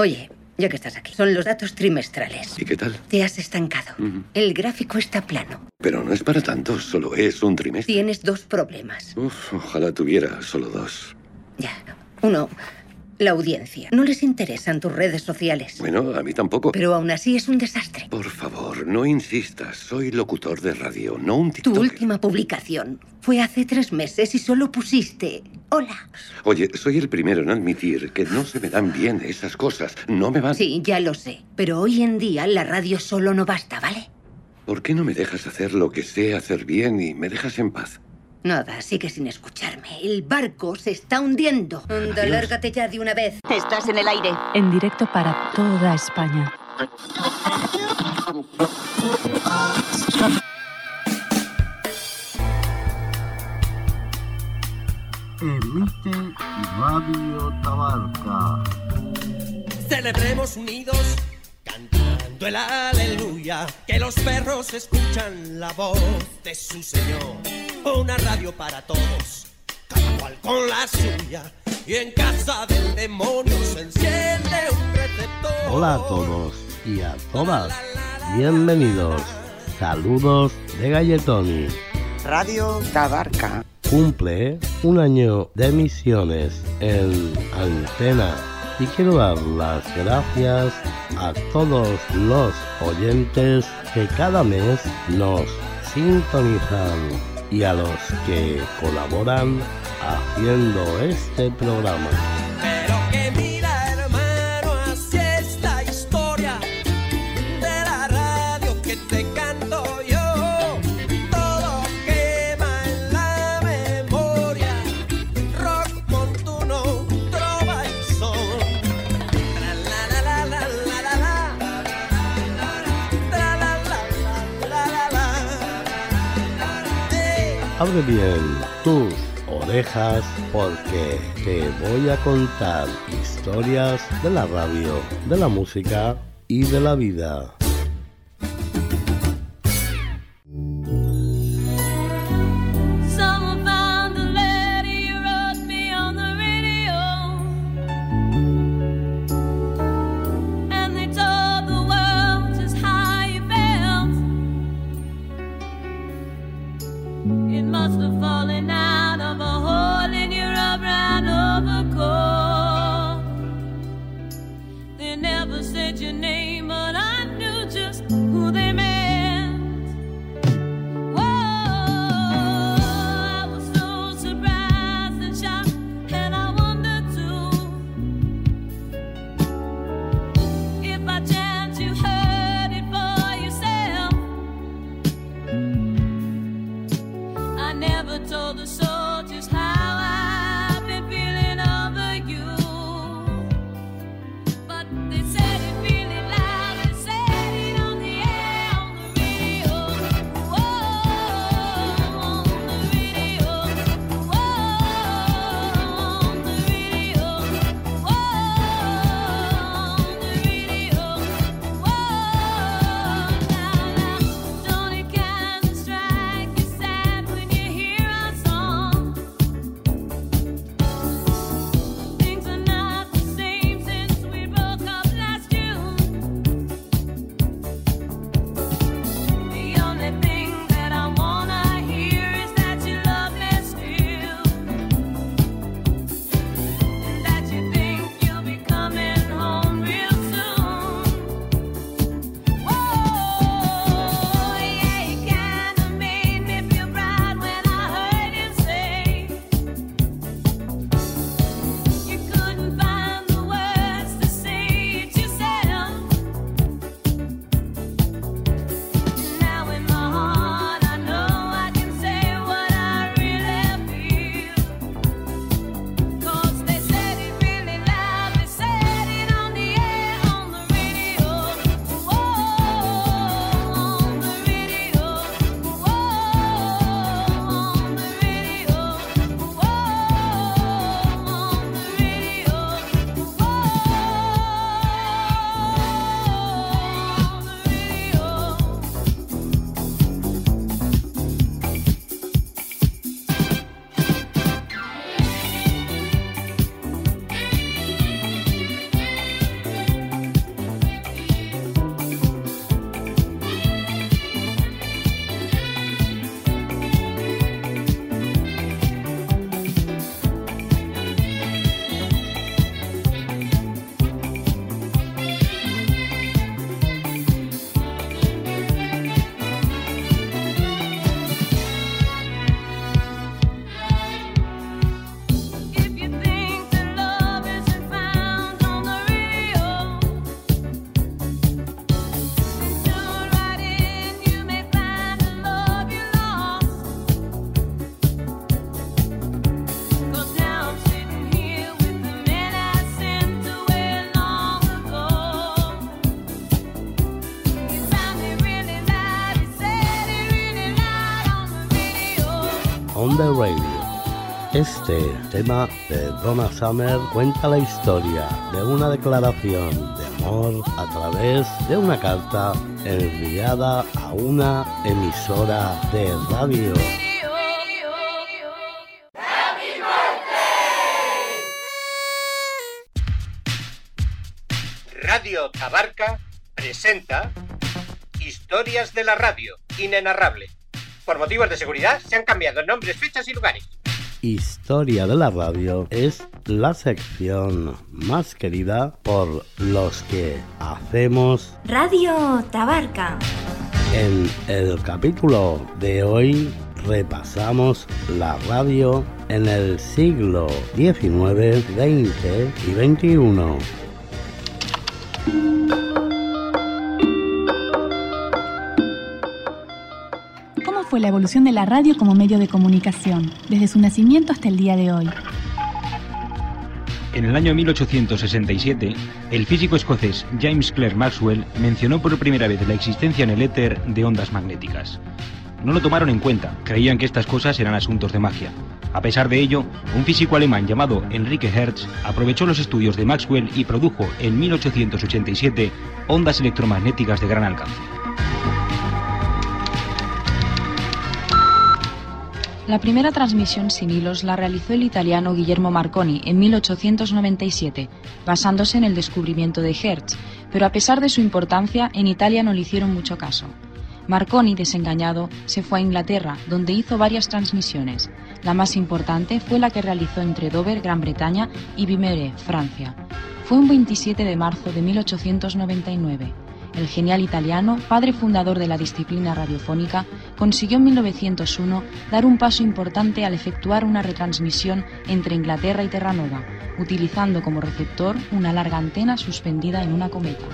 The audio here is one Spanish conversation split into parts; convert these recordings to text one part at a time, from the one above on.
Oye, ya que estás aquí, son los datos trimestrales. ¿Y qué tal? Te has estancado. El gráfico está plano. Pero no es para tanto, solo es un trimestre. Tienes dos problemas. Uf, ojalá tuviera solo dos. Ya. Uno, la audiencia. No les interesan tus redes sociales. Bueno, a mí tampoco. Pero aún así es un desastre. Por favor, no insistas. Soy locutor de radio, no un Tu TikToker. última publicación fue hace tres meses y solo pusiste hola. Oye, soy el primero en admitir que no se me dan bien esas cosas. No me van. Sí, ya lo sé. Pero hoy en día la radio solo no basta, ¿vale? ¿Por qué no me dejas hacer lo que sé hacer bien y me dejas en paz? Nada, sigue sin escucharme. El barco se está hundiendo. Anda, lárgate ya de una vez. Estás en el aire. En directo para toda España. Emite Radio Tabarca. Celebremos unidos, cantando el aleluya, que los perros escuchan la voz de su Señor. Una radio para todos, cada cual con la suya, y en casa del demonio se enciende un receptor. Hola a todos y a todas. Bienvenidos. Saludos de Galletoni. Radio Tabarca. Cumple un año de emisiones en antena y quiero dar las gracias a todos los oyentes que cada mes nos sintonizan y a los que colaboran haciendo este programa. Abre bien tus orejas porque te voy a contar historias de la radio, de la música y de la vida. Este tema de Donna Summer cuenta la historia de una declaración de amor a través de una carta enviada a una emisora de radio. Radio Tabarca presenta Historias de la Radio, inenarrable. Por motivos de seguridad se han cambiado nombres, fechas y lugares. Historia de la radio es la sección más querida por los que hacemos Radio Tabarca. En el capítulo de hoy repasamos la radio en el siglo XIX, XX y XXI. Fue la evolución de la radio como medio de comunicación, desde su nacimiento hasta el día de hoy? En el año 1867, el físico escocés James Clerk Maxwell mencionó por primera vez la existencia en el éter de ondas magnéticas. No lo tomaron en cuenta, creían que estas cosas eran asuntos de magia. A pesar de ello, un físico alemán llamado Enrique Hertz aprovechó los estudios de Maxwell y produjo en 1887 ondas electromagnéticas de gran alcance. La primera transmisión sin hilos la realizó el italiano Guillermo Marconi en 1897, basándose en el descubrimiento de Hertz, pero a pesar de su importancia, en Italia no le hicieron mucho caso. Marconi, desengañado, se fue a Inglaterra, donde hizo varias transmisiones. La más importante fue la que realizó entre Dover, Gran Bretaña, y Vimere, Francia. Fue un 27 de marzo de 1899. El genial italiano, padre fundador de la disciplina radiofónica, consiguió en 1901 dar un paso importante al efectuar una retransmisión entre Inglaterra y Terranova, utilizando como receptor una larga antena suspendida en una cometa.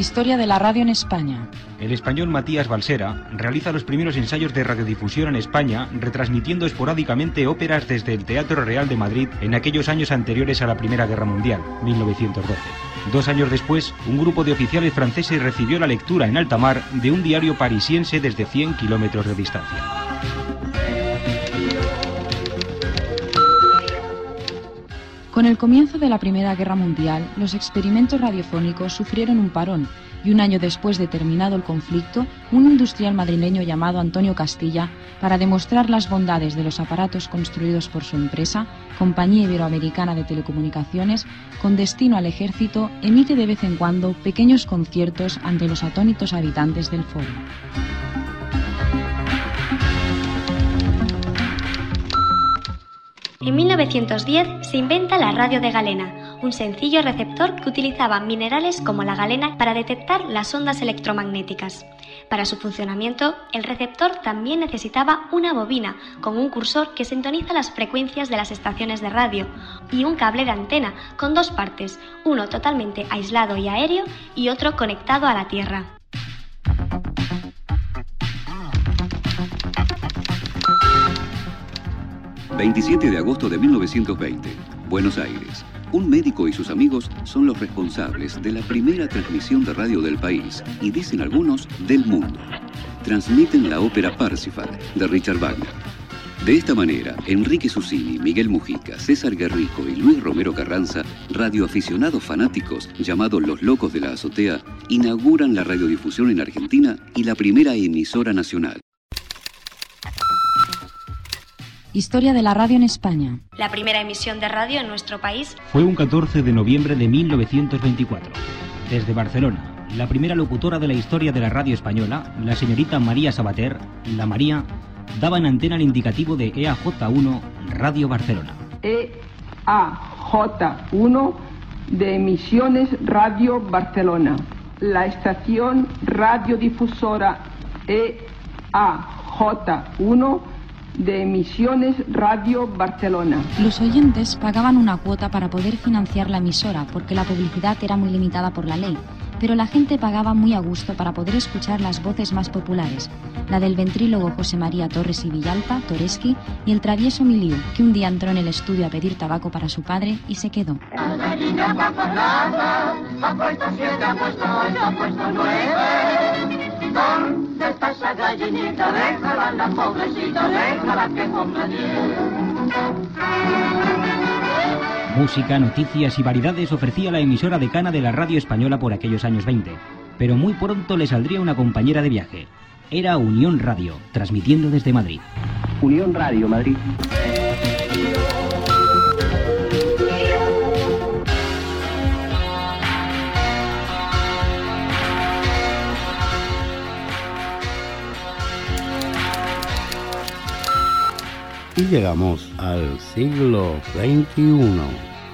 Historia de la radio en España. El español Matías Balsera realiza los primeros ensayos de radiodifusión en España, retransmitiendo esporádicamente óperas desde el Teatro Real de Madrid en aquellos años anteriores a la Primera Guerra Mundial, 1912. Dos años después, un grupo de oficiales franceses recibió la lectura en alta mar de un diario parisiense desde 100 kilómetros de distancia. Con el comienzo de la Primera Guerra Mundial, los experimentos radiofónicos sufrieron un parón y un año después de terminado el conflicto, un industrial madrileño llamado Antonio Castilla, para demostrar las bondades de los aparatos construidos por su empresa, Compañía Iberoamericana de Telecomunicaciones, con destino al ejército, emite de vez en cuando pequeños conciertos ante los atónitos habitantes del foro. En 1910 se inventa la radio de galena, un sencillo receptor que utilizaba minerales como la galena para detectar las ondas electromagnéticas. Para su funcionamiento, el receptor también necesitaba una bobina con un cursor que sintoniza las frecuencias de las estaciones de radio y un cable de antena con dos partes, uno totalmente aislado y aéreo y otro conectado a la Tierra. 27 de agosto de 1920, Buenos Aires. Un médico y sus amigos son los responsables de la primera transmisión de radio del país y dicen algunos del mundo. Transmiten la ópera Parsifal de Richard Wagner. De esta manera, Enrique Susini, Miguel Mujica, César Guerrico y Luis Romero Carranza, radioaficionados fanáticos llamados Los Locos de la Azotea, inauguran la radiodifusión en Argentina y la primera emisora nacional. Historia de la radio en España. La primera emisión de radio en nuestro país Fue un 14 de noviembre de 1924. Desde Barcelona, la primera locutora de la historia de la radio española, la señorita María Sabater, la María, daba en antena el indicativo de E EAJ1 Radio Barcelona. EAJ1 de Emisiones Radio Barcelona. La estación radiodifusora EAJ1 de Emisiones Radio Barcelona. Los oyentes pagaban una cuota para poder financiar la emisora porque la publicidad era muy limitada por la ley, pero la gente pagaba muy a gusto para poder escuchar las voces más populares, la del ventrílogo José María Torres y Villalta, Toreski, y el travieso Miliu, que un día entró en el estudio a pedir tabaco para su padre y se quedó. Ha gallinita, déjala la pobrecita, déjala que coma Música, noticias y variedades ofrecía la emisora decana de la radio española por aquellos años 20, pero muy pronto le saldría una compañera de viaje. Era Unión Radio, transmitiendo desde Madrid. Unión Radio Madrid. Y llegamos al siglo XXI,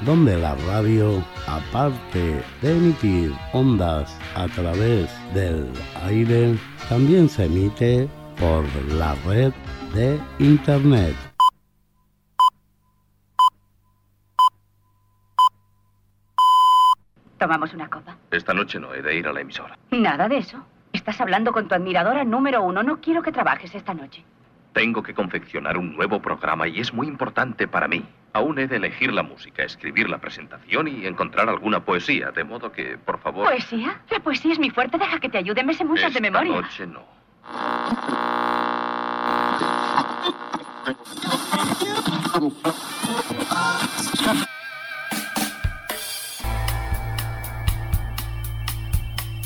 donde la radio, aparte de emitir ondas a través del aire, también se emite por la red de Internet. ¿Tomamos una copa? Esta noche no he de ir a la emisora. Nada de eso. Estás hablando con tu admiradora número uno. No quiero que trabajes esta noche. Tengo que confeccionar un nuevo programa y es muy importante para mí. Aún he de elegir la música, escribir la presentación y encontrar alguna poesía, de modo que, por favor... ¿Poesía? La poesía es mi fuerte. Deja que te ayude. Me sé muchas de Esta memoria. noche no.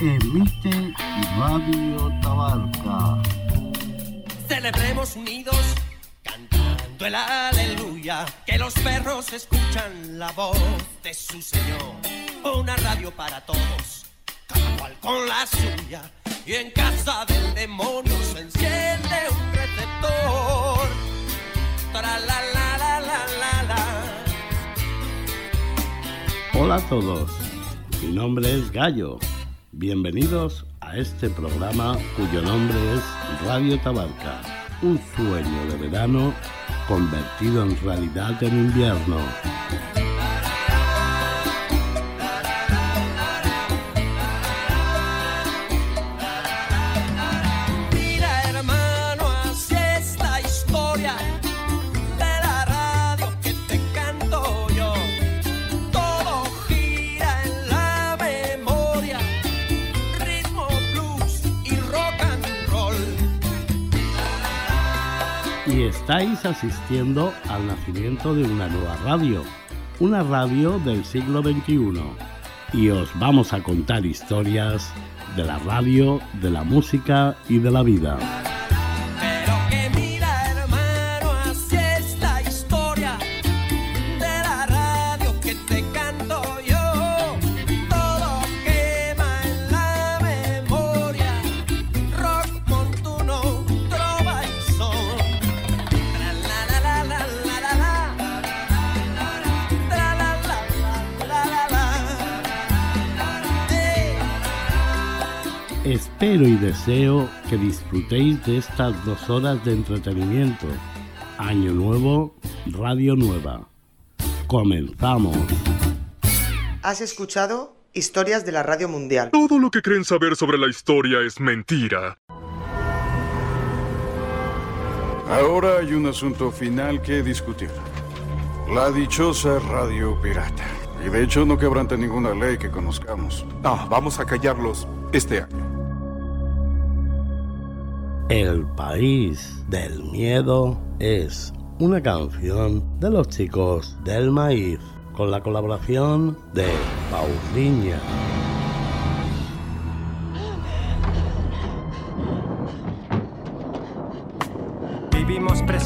Emite Radio Tabarca. Celebremos unidos, cantando el aleluya, que los perros escuchan la voz de su Señor. Una radio para todos, cada cual con la suya, y en casa del demonio se enciende un receptor. Hola a todos, mi nombre es Gallo. Bienvenidos este programa cuyo nombre es Radio Tabarca, un sueño de verano convertido en realidad en invierno. Estáis asistiendo al nacimiento de una nueva radio, una radio del siglo XXI. Y os vamos a contar historias de la radio, de la música y de la vida. Espero y deseo que disfrutéis de estas dos horas de entretenimiento. Año nuevo, radio nueva. Comenzamos. Has escuchado Historias de la Radio Mundial. Todo lo que creen saber sobre la historia es mentira. Ahora hay un asunto final que discutir. La dichosa radio pirata. Y de hecho no quebranta ninguna ley que conozcamos. Ah, vamos a callarlos este año. El país del miedo es una canción de los chicos del maíz con la colaboración de Pauliña.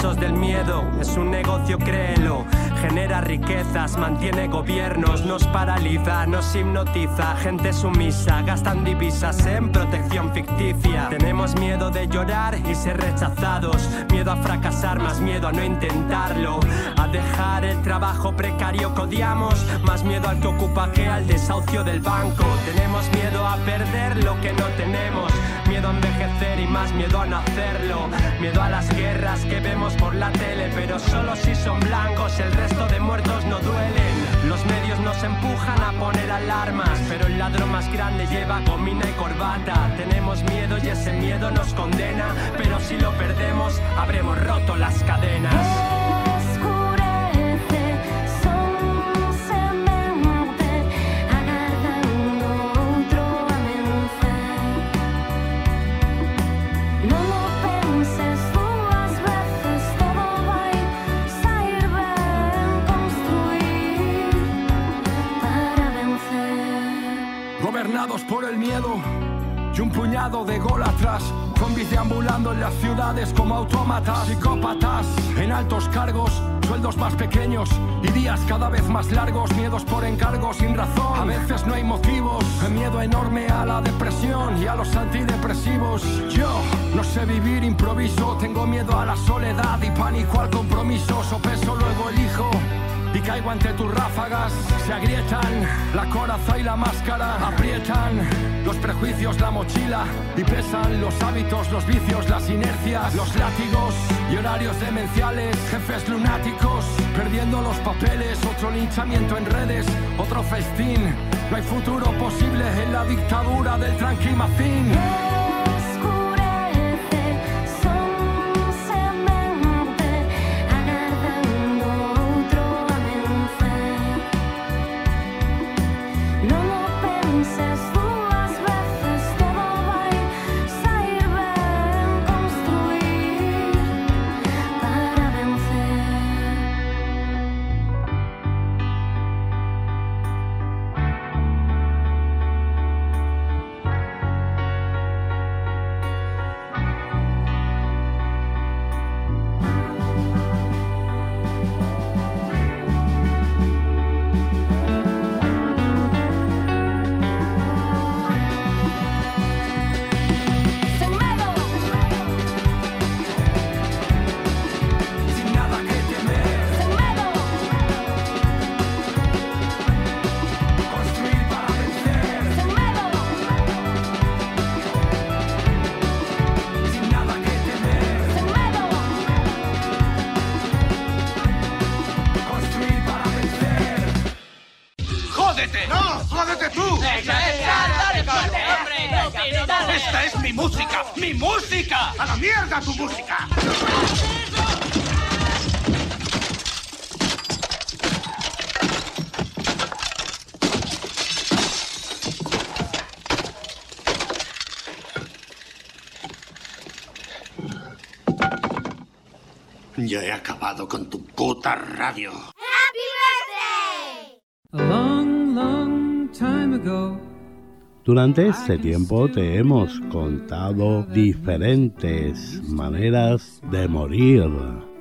Del miedo, es un negocio, créelo. Genera riquezas, mantiene gobiernos, nos paraliza, nos hipnotiza. Gente sumisa, gastan divisas en protección ficticia. Tenemos miedo de llorar y ser rechazados. Miedo a fracasar, más miedo a no intentarlo. A dejar el trabajo precario que odiamos. Más miedo al que ocupa que al desahucio del banco. Tenemos miedo a perder lo que no tenemos. Miedo a envejecer y más miedo a no hacerlo. Miedo a las guerras que vemos por la tele, pero solo si son blancos, el resto de muertos no duelen. Los medios nos empujan a poner alarmas, pero el ladrón más grande lleva gomina y corbata. Tenemos miedo y ese miedo nos condena, pero si lo perdemos, habremos roto las cadenas. Miedo y un puñado de golatras. Zombies deambulando en las ciudades como autómatas, psicópatas en altos cargos, sueldos más pequeños y días cada vez más largos, miedos por encargo sin razón. A veces no hay motivos, miedo enorme a la depresión y a los antidepresivos. Yo no sé vivir improviso, tengo miedo a la soledad y pánico al compromiso. Sopeso luego elijo y caigo ante tus ráfagas. Se agrietan la coraza y la máscara, aprietan los prejuicios, la mochila y pesan los hábitos, los vicios, las inercias, los látigos y horarios demenciales, jefes lunáticos, perdiendo los papeles, otro linchamiento en redes, otro festín. No hay futuro posible en la dictadura del tranquimacín. Tu música! Ya he acabado con tu puta radio. Time ago. Durante este tiempo te hemos contado diferentes maneras de morir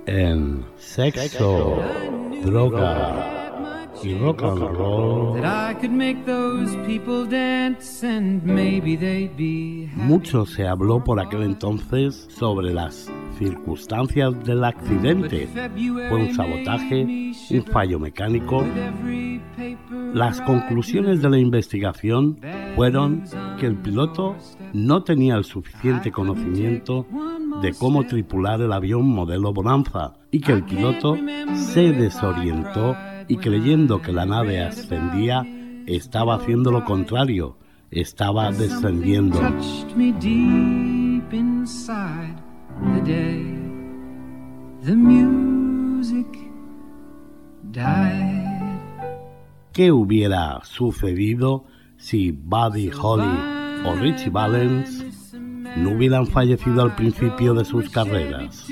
en sexo, droga y rock and roll. That I could make those people dance and maybe they'd be happy. Mucho se habló por aquel entonces sobre las circunstancias del accidente. Fue un sabotaje, un fallo mecánico. Las conclusiones de la investigación fueron que el piloto no tenía el suficiente conocimiento de cómo tripular el avión modelo Bonanza y que el piloto se desorientó y creyendo que la nave ascendía estaba haciendo lo contrario, estaba descendiendo. ¿Qué hubiera sucedido si Buddy Holly o Richie Valens no hubieran fallecido al principio de sus carreras?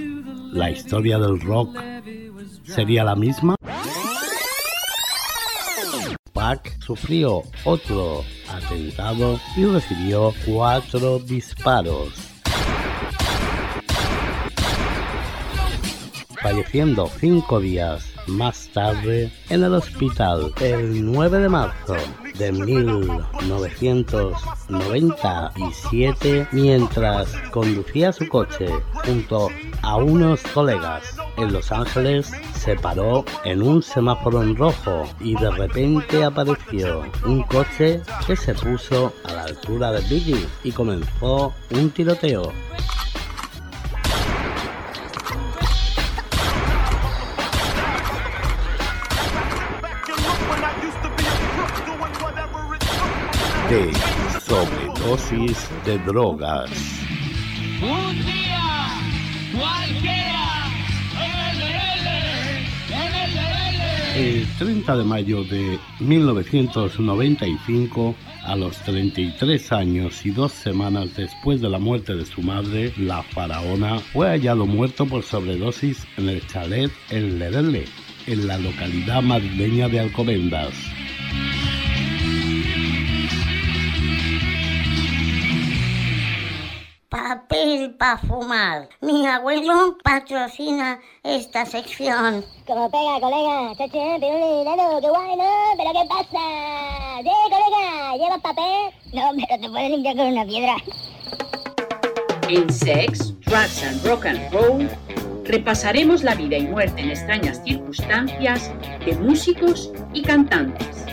¿La historia del rock sería la misma? Pac sufrió otro atentado y recibió cuatro disparos. falleciendo cinco días más tarde en el hospital el 9 de marzo de 1997 mientras conducía su coche junto a unos colegas. En Los Ángeles se paró en un semáforo en rojo y de repente apareció un coche que se puso a la altura de Biggie y comenzó un tiroteo de sobredosis de drogas. Un día cualquiera El 30 de mayo de 1995, a los 33 años y dos semanas después de la muerte de su madre, la faraona fue hallado muerto por sobredosis en el chalet El Lerele, en la localidad madrileña de Alcobendas. Mil pa' fumar. Mi abuelo patrocina esta sección. Como pega, colega. Chache, pirulí, qué guay, ¿no? ¿Pero qué pasa? Sí, colega, ¿llevas papel? No, pero te puedes limpiar con una piedra. En Sex, Drugs and Rock and Roll repasaremos la vida y muerte en extrañas circunstancias de músicos y cantantes.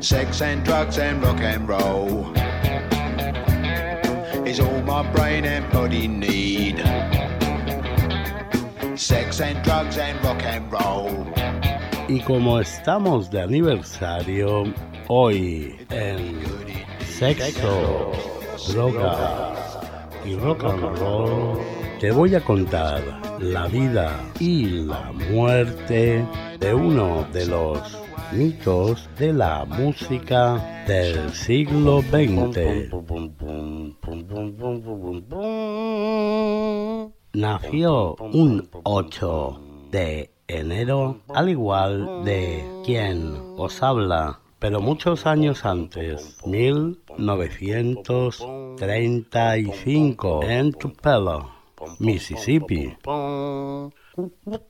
Sex and drugs and rock and roll is all my brain and body need. Sex and drugs and rock and roll. Y como estamos de aniversario, hoy en Sexo, Drogas y Rock and Roll, te voy a contar la vida y la muerte de uno de los de la música del siglo XX. Nació un 8 de enero, al igual de quien os habla, pero muchos años antes, 1935, en Tupelo, Mississippi.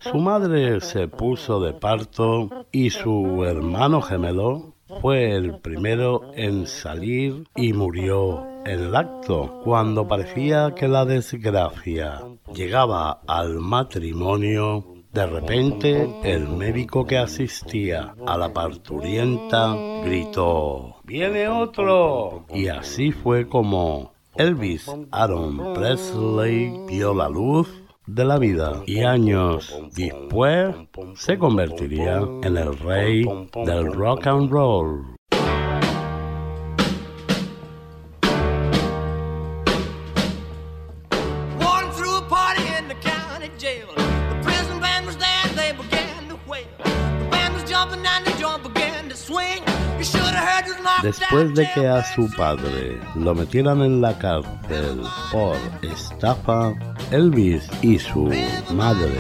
Su madre se puso de parto y su hermano gemelo fue el primero en salir y murió en el acto cuando parecía que la desgracia llegaba al matrimonio. De repente, el médico que asistía a la parturienta gritó, ¡Viene otro! Y así fue como Elvis Aaron Presley vio la luz de la vida y años después se convertiría en el rey del rock and roll. Después de que a su padre lo metieran en la cárcel por estafa, Elvis y su madre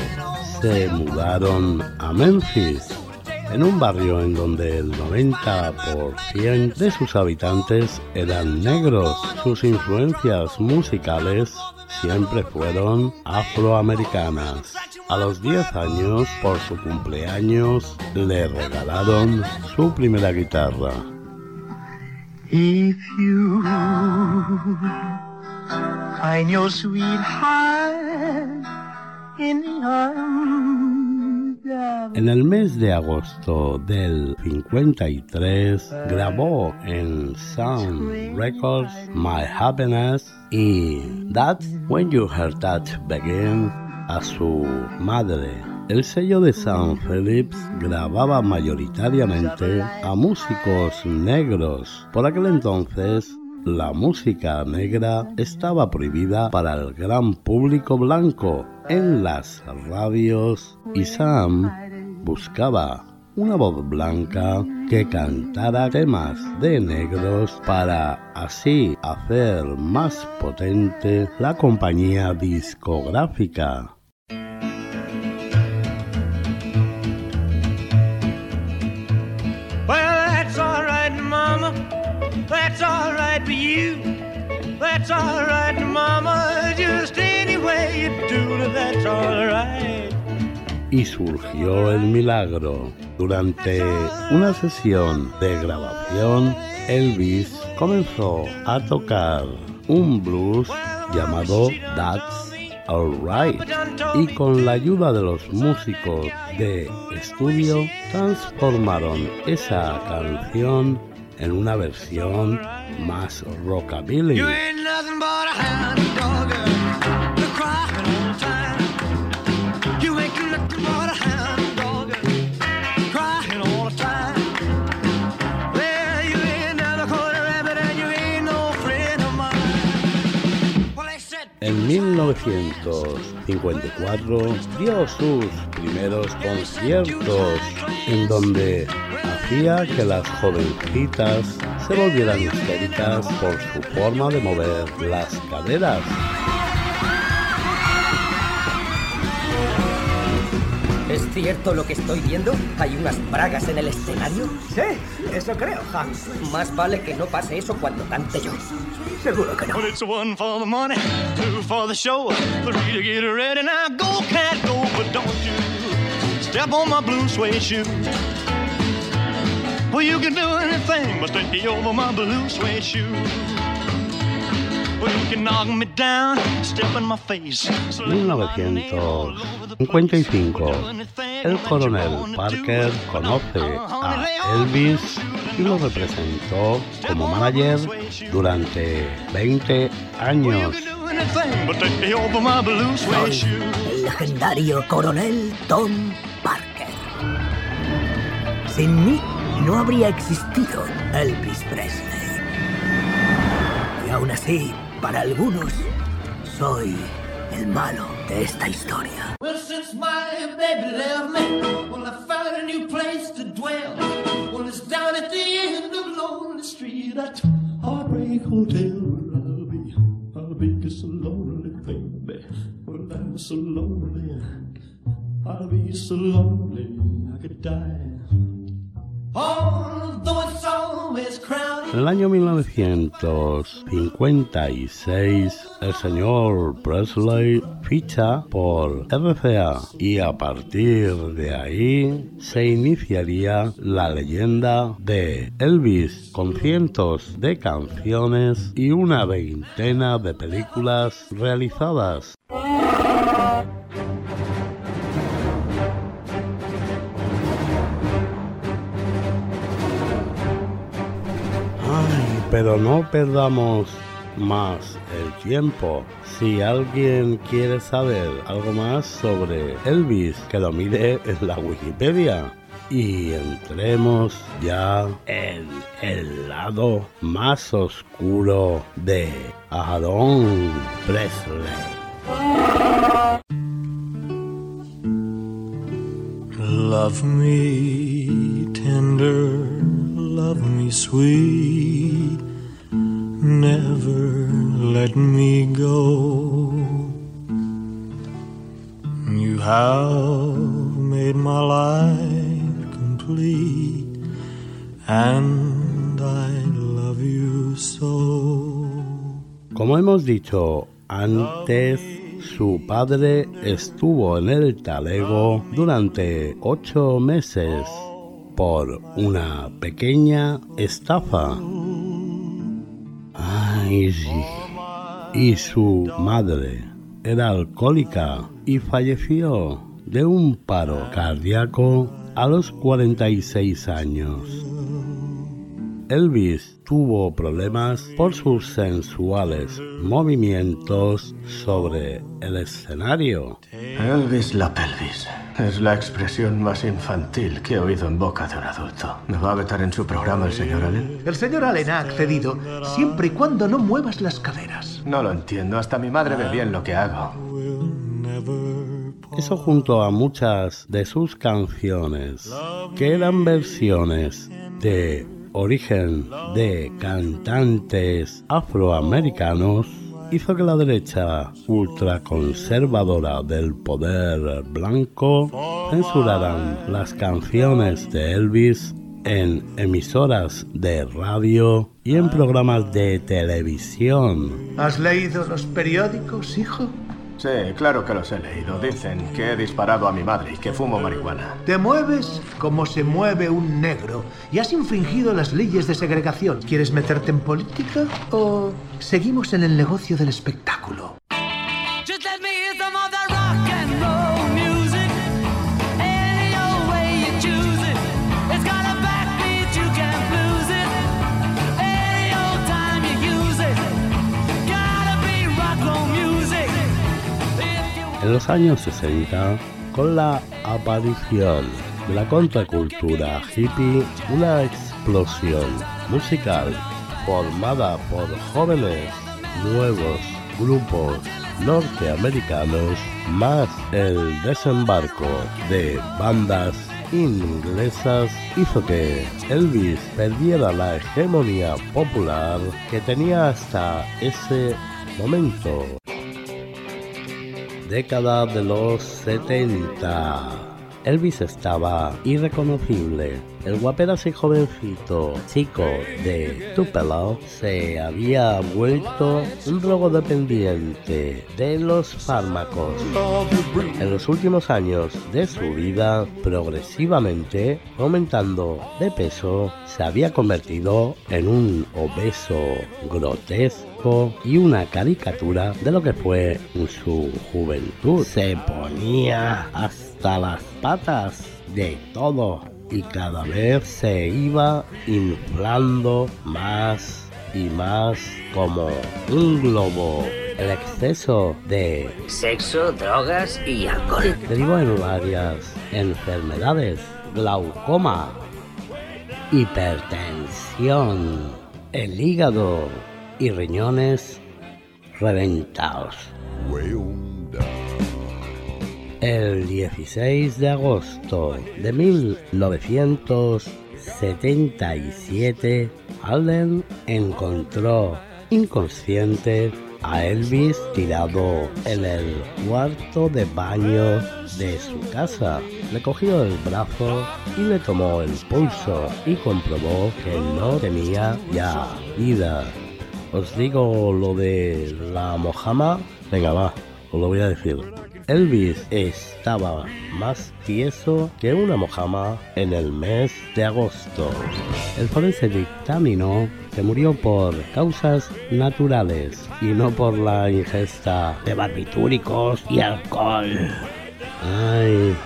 se mudaron a Memphis, en un barrio en donde el 90% de sus habitantes eran negros. Sus influencias musicales siempre fueron afroamericanas. A los 10 años, por su cumpleaños, le regalaron su primera guitarra. If you find your sweetheart in En el mes de agosto del 53 grabó en Sound Records My Happiness y That's When You Heard That Begin a su madre. El sello de Sound Phillips grababa mayoritariamente a músicos negros. Por aquel entonces, la música negra estaba prohibida para el gran público blanco en las radios y Sam buscaba una voz blanca que cantara temas de negros para así hacer más potente la compañía discográfica. Y surgió el milagro. Durante una sesión de grabación, Elvis comenzó a tocar un blues llamado That's Alright y con la ayuda de los músicos de estudio transformaron esa canción en una versión más rockabilly. En 1954 dio sus primeros conciertos en donde hacía que las jovencitas se volvieran histéricas por su forma de mover las caderas. ¿Es cierto lo que estoy viendo? ¿Hay unas bragas en el escenario? Sí, eso creo, Hans. Más vale que no pase eso cuando cante yo. Seguro que no. Well, it's one for the money, two for the show, three to get ready. Now go, cat, go, but don't you step on my blue suede shoe. Well, you can do anything but stay over my blue suede shoe. Well, you can knock me down, step in my face. 1955. El coronel Parker conoce a Elvis y lo representó como manager durante 20 años. El legendario coronel Tom Parker. Sin mí no habría existido Elvis Presley. Y aún así, para algunos, soy el malo de esta historia. Well, since my baby left me, well, I found a new place to dwell. Well, it's down at the end of Lonely Street at Heartbreak Hotel. I'll be, I'll be so lonely, baby. Well, I'm so lonely. I'll be so lonely, I could die. En el año 1956, el señor Presley ficha por RCA y a partir de ahí se iniciaría la leyenda de Elvis con cientos de canciones y una veintena de películas realizadas. Pero no perdamos más el tiempo. Si alguien quiere saber algo más sobre Elvis, que lo mire en la Wikipedia. Y entremos ya en el lado más oscuro de Aaron Presley. Love me tender, love me sweet, never let me go. You have made my life complete, and I love you so. Como hemos dicho antes, su padre estuvo en el talego durante ocho meses por una pequeña estafa. Ay, sí. Y su madre era alcohólica y falleció de un paro cardíaco a los 46 años. Elvis tuvo problemas por sus sensuales movimientos sobre el escenario. Elvis la pelvis. Es la expresión más infantil que he oído en boca de un adulto. ¿Me va a vetar en su programa el señor Allen? El señor Allen ha accedido siempre y cuando no muevas las caderas. No lo entiendo. Hasta mi madre ve bien lo que hago. Eso junto a muchas de sus canciones, que eran versiones de origen de cantantes afroamericanos, hizo que la derecha ultraconservadora del poder blanco censuraran las canciones de Elvis en emisoras de radio y en programas de televisión. ¿Has leído los periódicos, hijo? Sí, claro que los he leído. Dicen que he disparado a mi madre y que fumo marihuana. Te mueves como se mueve un negro y has infringido las leyes de segregación. ¿Quieres meterte en política o seguimos en el negocio del espectáculo? En los años 60, con la aparición de la contracultura hippie, una explosión musical formada por jóvenes nuevos grupos norteamericanos, más el desembarco de bandas inglesas hizo que Elvis perdiera la hegemonía popular que tenía hasta ese momento década de los 70. Elvis estaba irreconocible. El guaperas y jovencito chico de Tupelo se había vuelto un drogodependiente de los fármacos. En los últimos años de su vida, progresivamente aumentando de peso, se había convertido en un obeso grotesco y una caricatura de lo que fue en su juventud. Se ponía hasta las patas de todo y cada vez se iba inflando más y más como un globo. El exceso de Sexo, drogas y alcohol. derivó en varias enfermedades, glaucoma, hipertensión, el hígado y riñones reventados. El 16 de agosto de 1977, Allen encontró inconsciente a Elvis tirado en el cuarto de baño de su casa. Le cogió el brazo y le tomó el pulso y comprobó que no tenía ya vida. ¿Os digo lo de la mojama? Venga, va, os lo voy a decir. Elvis estaba más tieso que una mojama en el mes de agosto. El forense dictaminó que murió por causas naturales y no por la ingesta de barbitúricos y alcohol. Ay,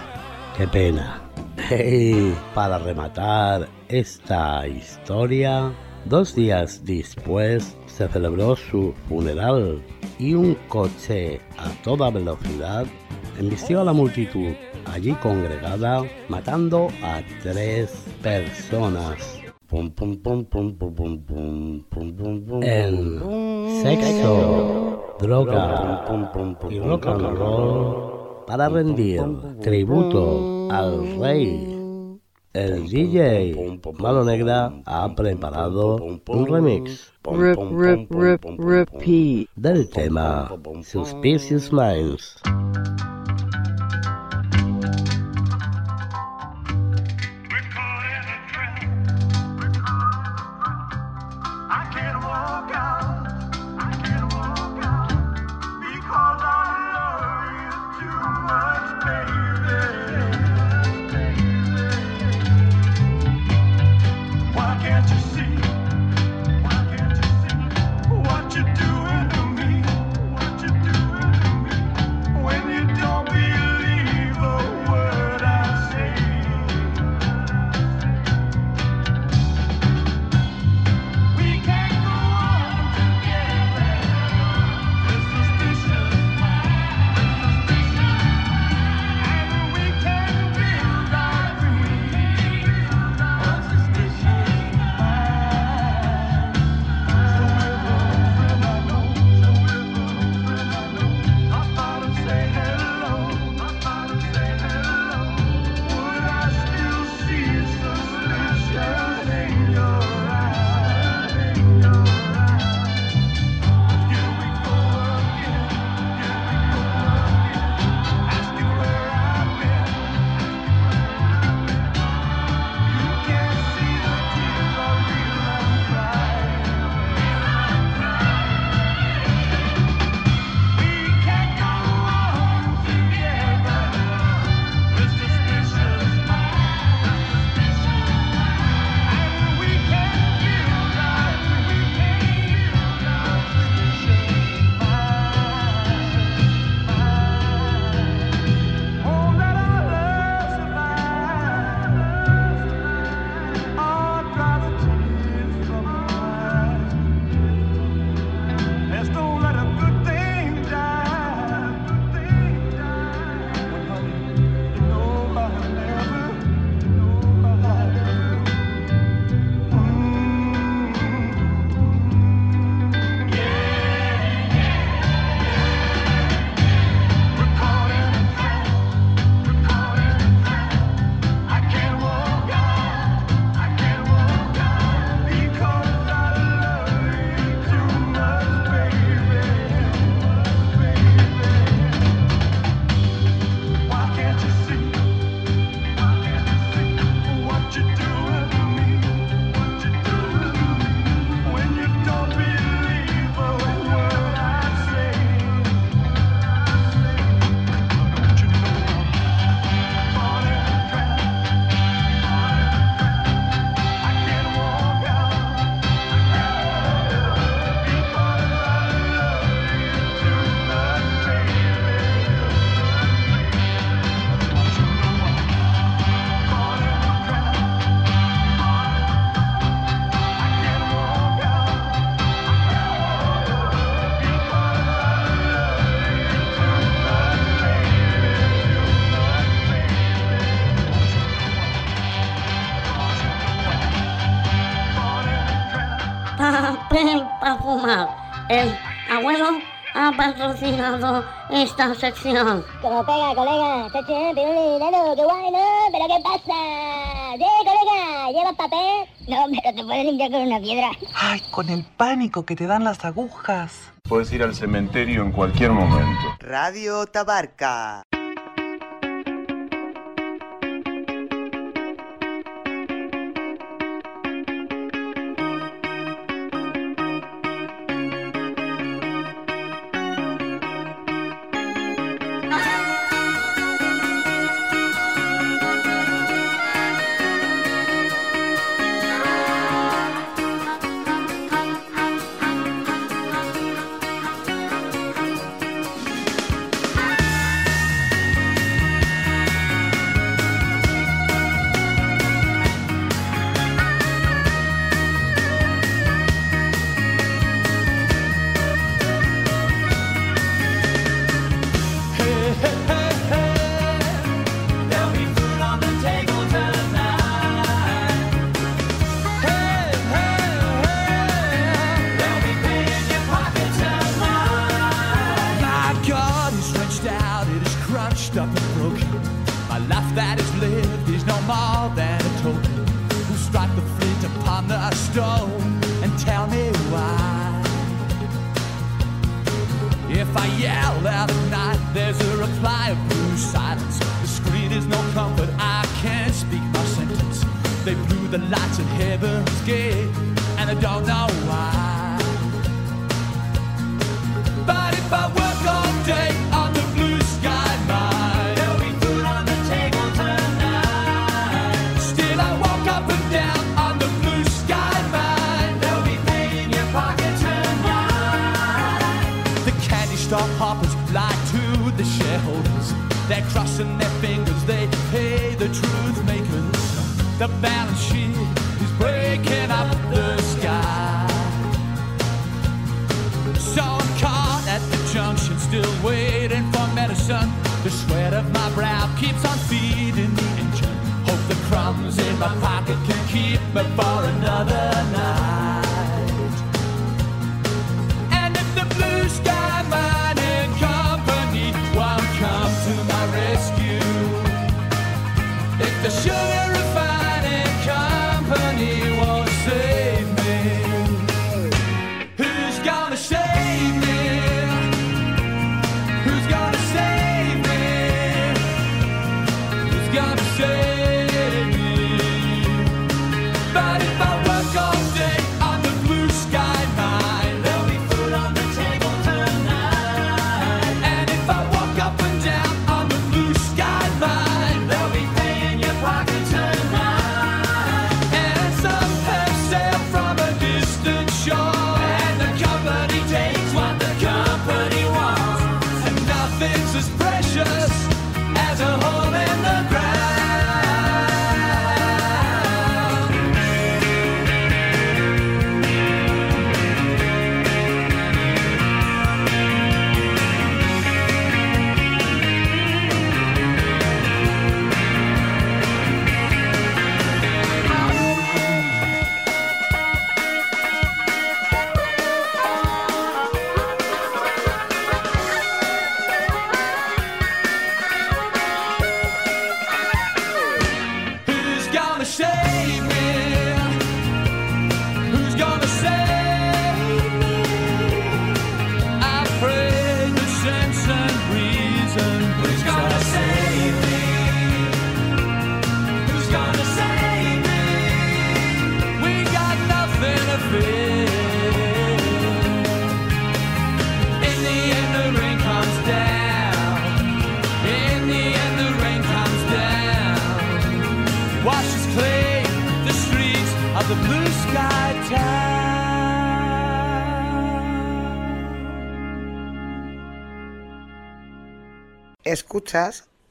qué pena. Hey, para rematar esta historia, Dos días después se celebró su funeral y un coche a toda velocidad embistió a la multitud allí congregada, matando a tres personas. En sexo, droga y rock para rendir tributo al rey el DJ Mano Negra ha preparado un remix Rip, rip, rip, repeat. del tema Suspicious Minds. patrocinando esta sección. Como pega, colega, está chillando, qué guay, ¿no? ¿Pero qué pasa? ¡Sí, colega! ¿Llevas papel? No, pero te puedes limpiar con una piedra. Ay, con el pánico que te dan las agujas. Puedes ir al cementerio en cualquier momento. Radio Tabarca.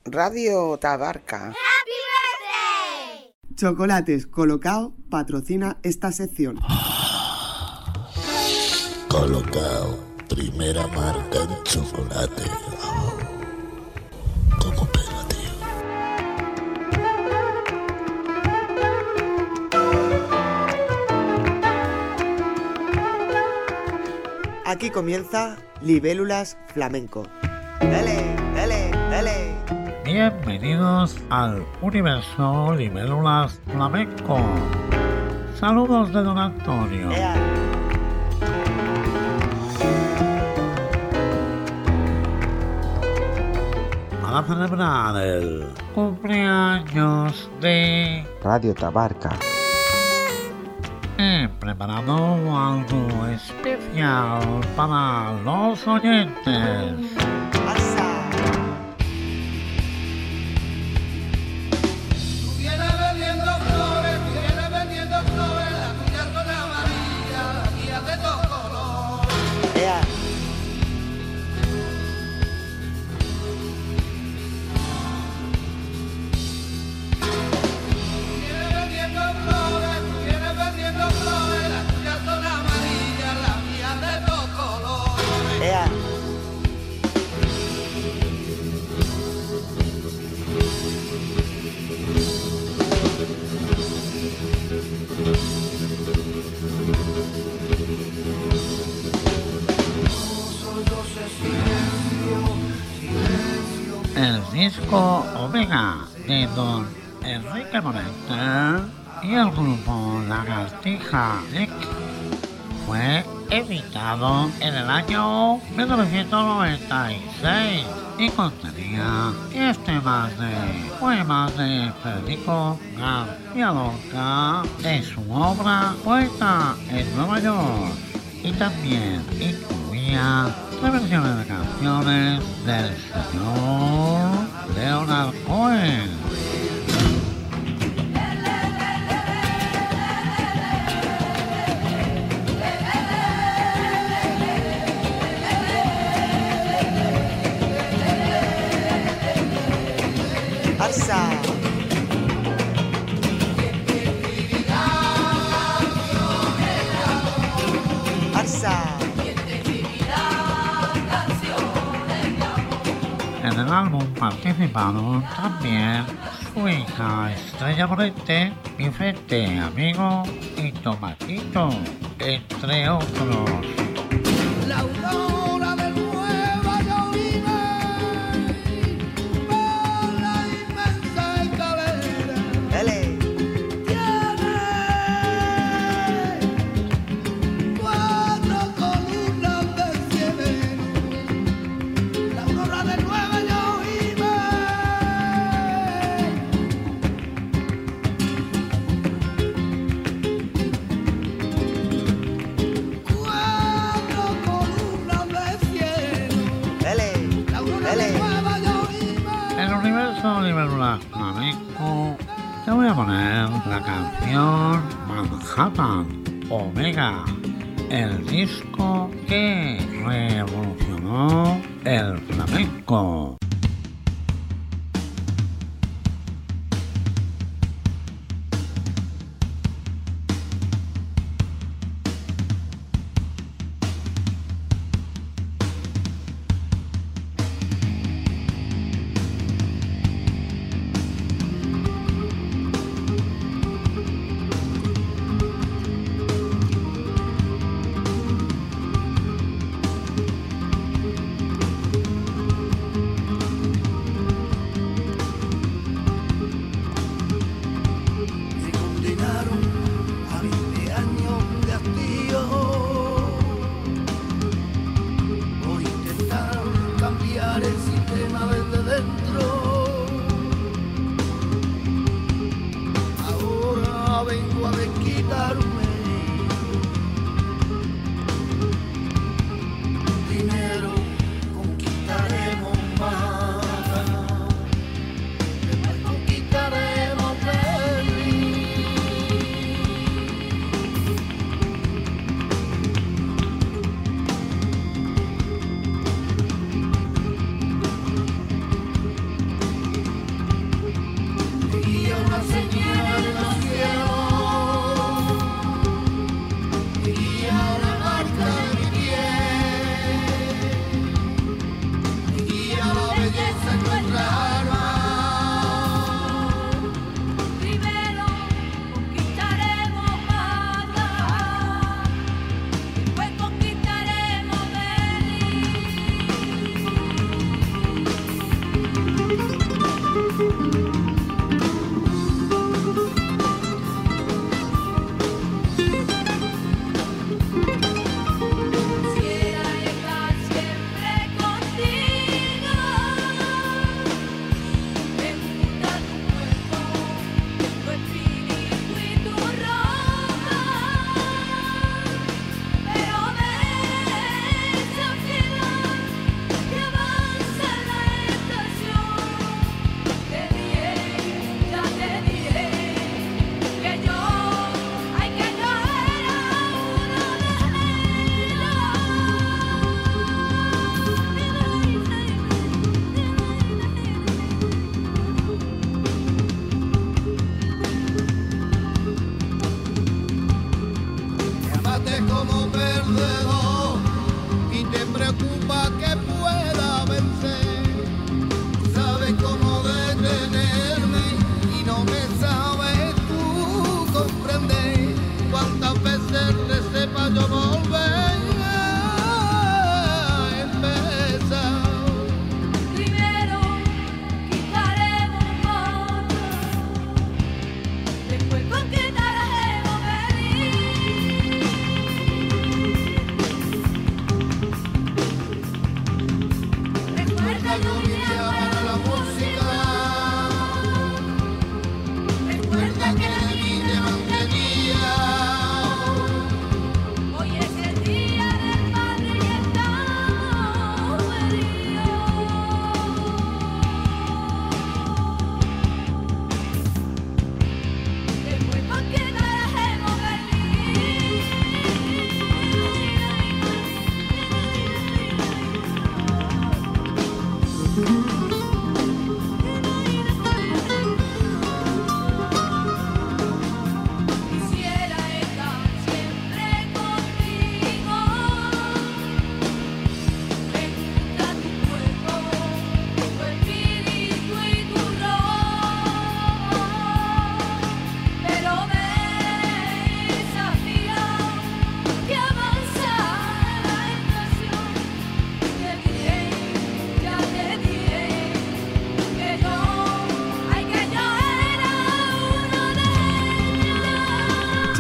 Radio Tabarca. ¡Happy birthday! Chocolates Colocao patrocina esta sección. Colocao, primera marca en chocolate. Como pega. Aquí comienza Libélulas Flamenco. ¡Dale! Dale. Bienvenidos al universo Libélulas Flamenco. Saludos de Don Antonio. Para celebrar el cumpleaños de... Radio Tabarca. He preparado algo especial para los oyentes. De Don Enrique Morente y el grupo Lagartija Nick fue editado en el año 1996 y contenía 10 temas de poemas de Federico García Lorca de su obra Poeta en Nueva York y también incluía las versiones de canciones del señor Leonard Cohen. También su hija Estrella Morente, Vicente Amigo y Tomatito, entre otros.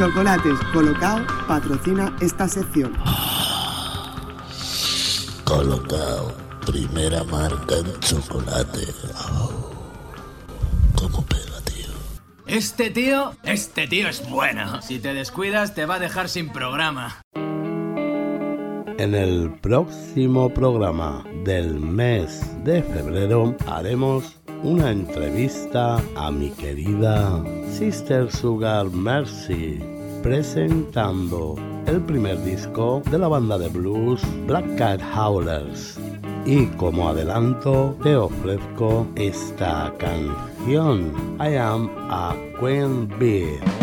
Chocolates Colocao patrocina esta sección. Colocao, primera marca en chocolate. Oh. ¿Cómo pega, tío? Este tío, este tío es bueno. Si te descuidas, te va a dejar sin programa. En el próximo programa del mes de febrero haremos una entrevista a mi querida Sister Sugar Mercy presentando el primer disco de la banda de blues Black Cat Howlers. Y como adelanto, te ofrezco esta canción, I Am a Queen Bee.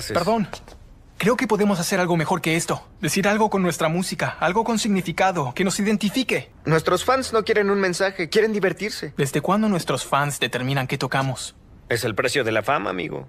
haces? Perdón. Creo que podemos hacer algo mejor que esto. Decir algo con nuestra música, algo con significado, que nos identifique. Nuestros fans no quieren un mensaje, quieren divertirse. ¿Desde cuándo nuestros fans determinan qué tocamos? Es el precio de la fama, amigo.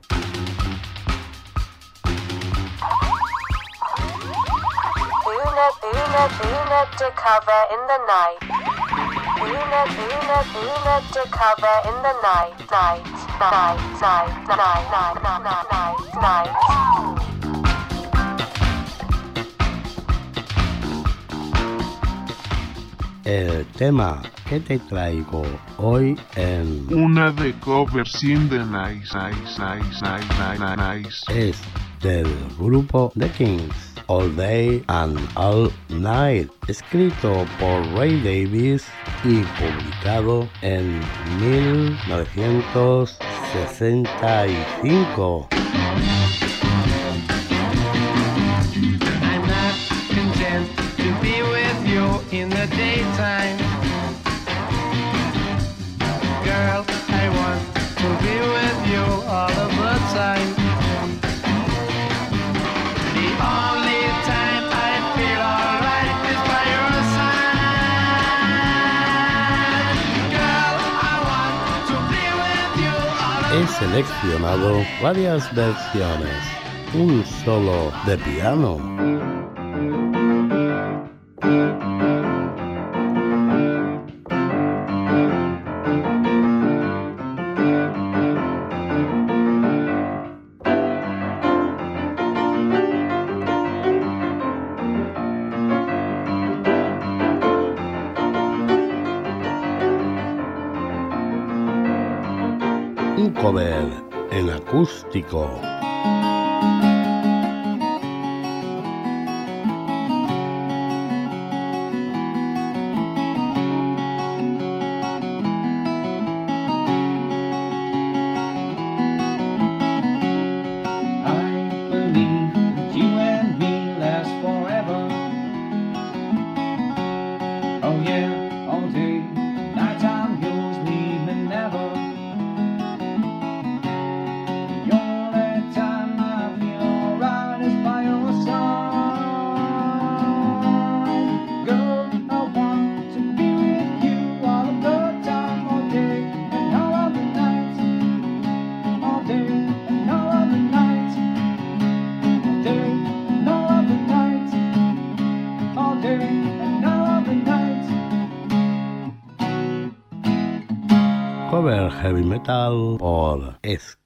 El tema que te traigo hoy en Una de cover sin the nice, nice, nice, nice, nice, nice. es del grupo The Kings, All Day and All Night, escrito por Ray Davis y publicado en 1965. He seleccionado varias versiones, un solo de piano. Ecléctico.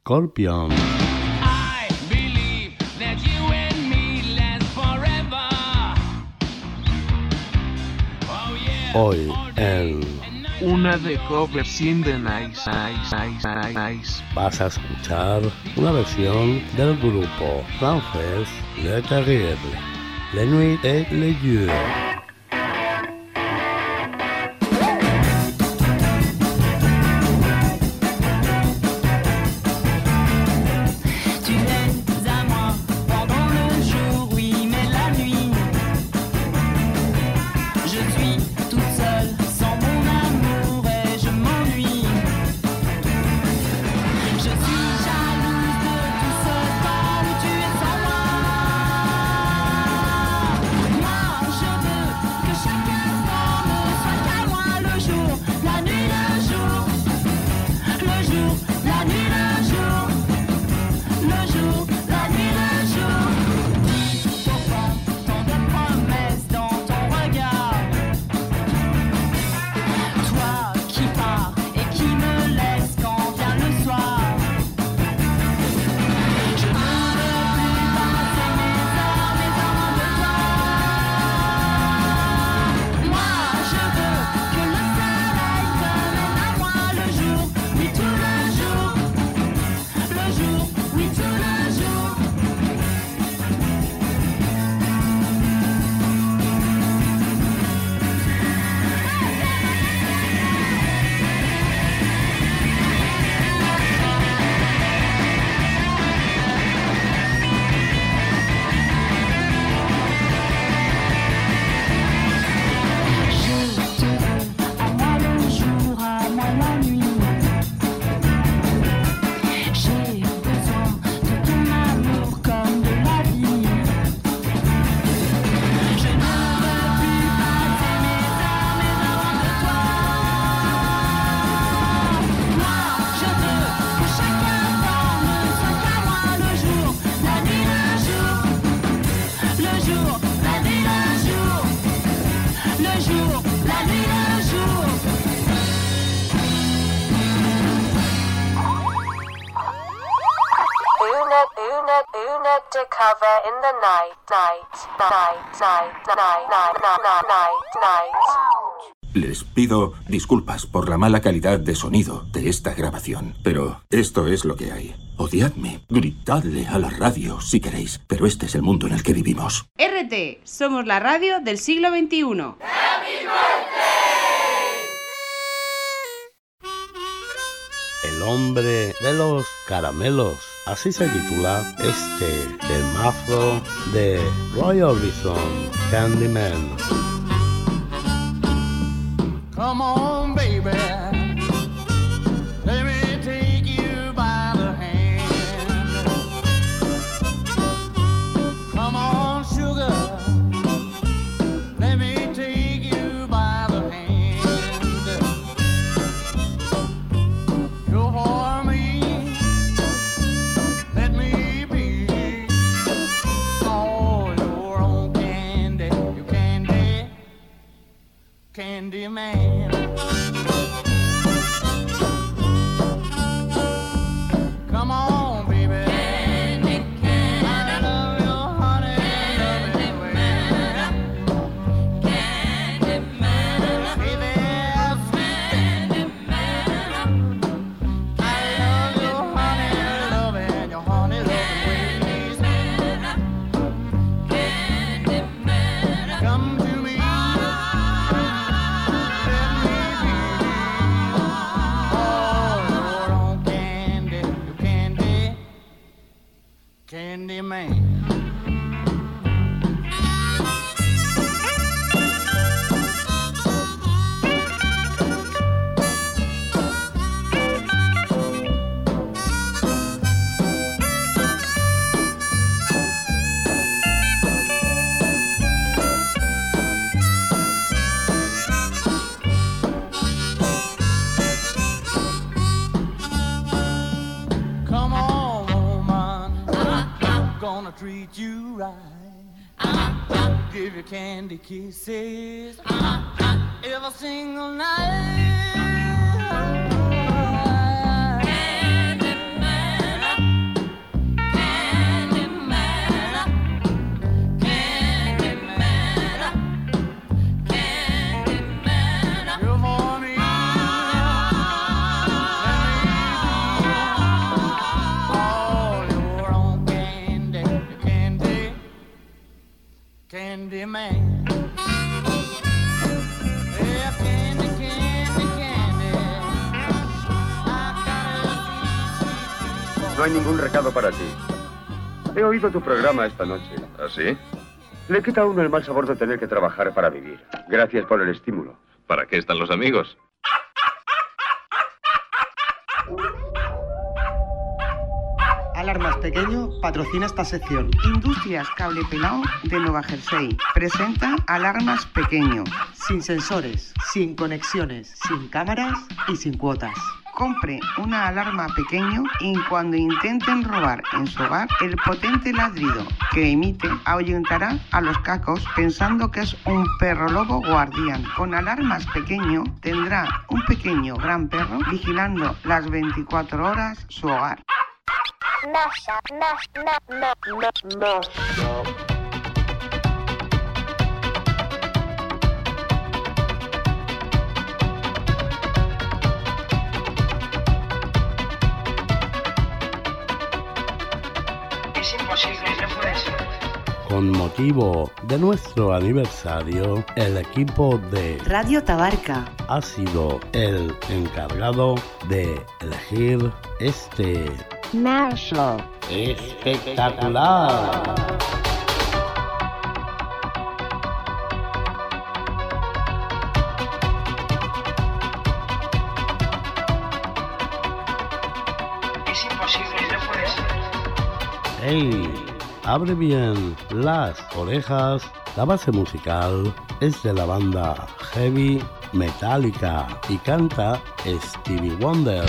Yeah. Hoy en Una de cover sin de nice, nice, nice, nice, nice. vas a escuchar una versión del grupo francés Le Terrible, Le Nuit et le Jour. To cover in the night, night, night, night, night, night, night, night, night. Les pido disculpas por la mala calidad de sonido de esta grabación, pero esto es lo que hay. Odiadme, gritadle a la radio si queréis, pero este es el mundo en el que vivimos. RT, somos la radio del siglo XXI. El hombre de los caramelos. Así se titula este temazo de Roy Orbison, Candyman. Come on, baby. Candyman. Indian man. Treat you right. Uh-huh. Give you candy kisses uh-huh. every single night. Candy man. Yeah, candy, candy, candy. No hay ningún recado para ti. He oído tu programa esta noche. ¿Ah, sí? Le quita a uno el mal sabor de tener que trabajar para vivir. Gracias por el estímulo. ¿Para qué están los amigos? Alarmas Pequeño patrocina esta sección. Industrias Cable Pelao de Nueva Jersey presenta Alarmas Pequeño. Sin sensores, sin conexiones, sin cámaras y sin cuotas. Compre una alarma pequeño y cuando intenten robar en su hogar, el potente ladrido que emite ahuyentará a los cacos pensando que es un perro lobo guardián. Con alarmas pequeño tendrá un pequeño gran perro vigilando las 24 horas su hogar. Es imposible, no puede ser. Con motivo de nuestro aniversario, el equipo de Radio Tabarca. ha sido el encargado de elegir este Mashup. espectacular. Es imposible, no puede ser. ¡Ey! Abre bien las orejas. La base musical es de la banda Heavy Metallica y canta Stevie Wonder.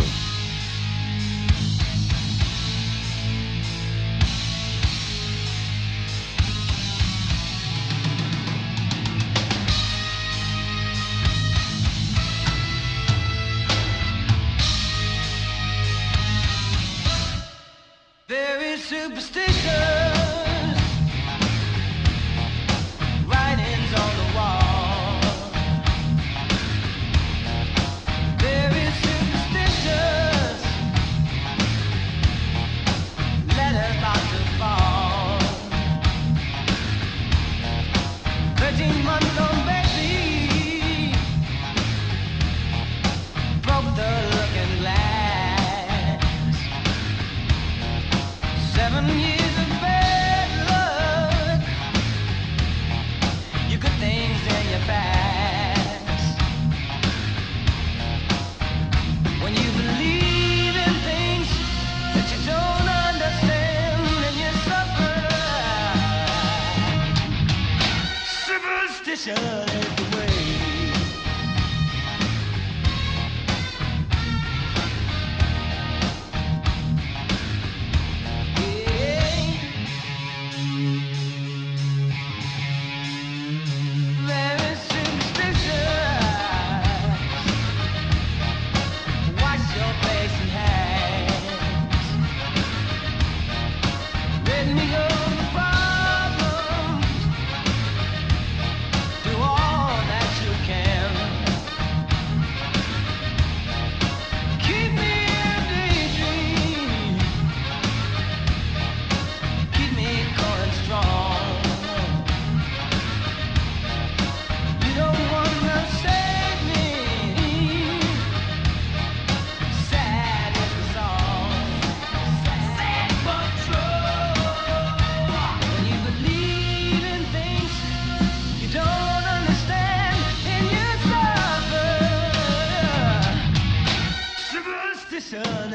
Nation.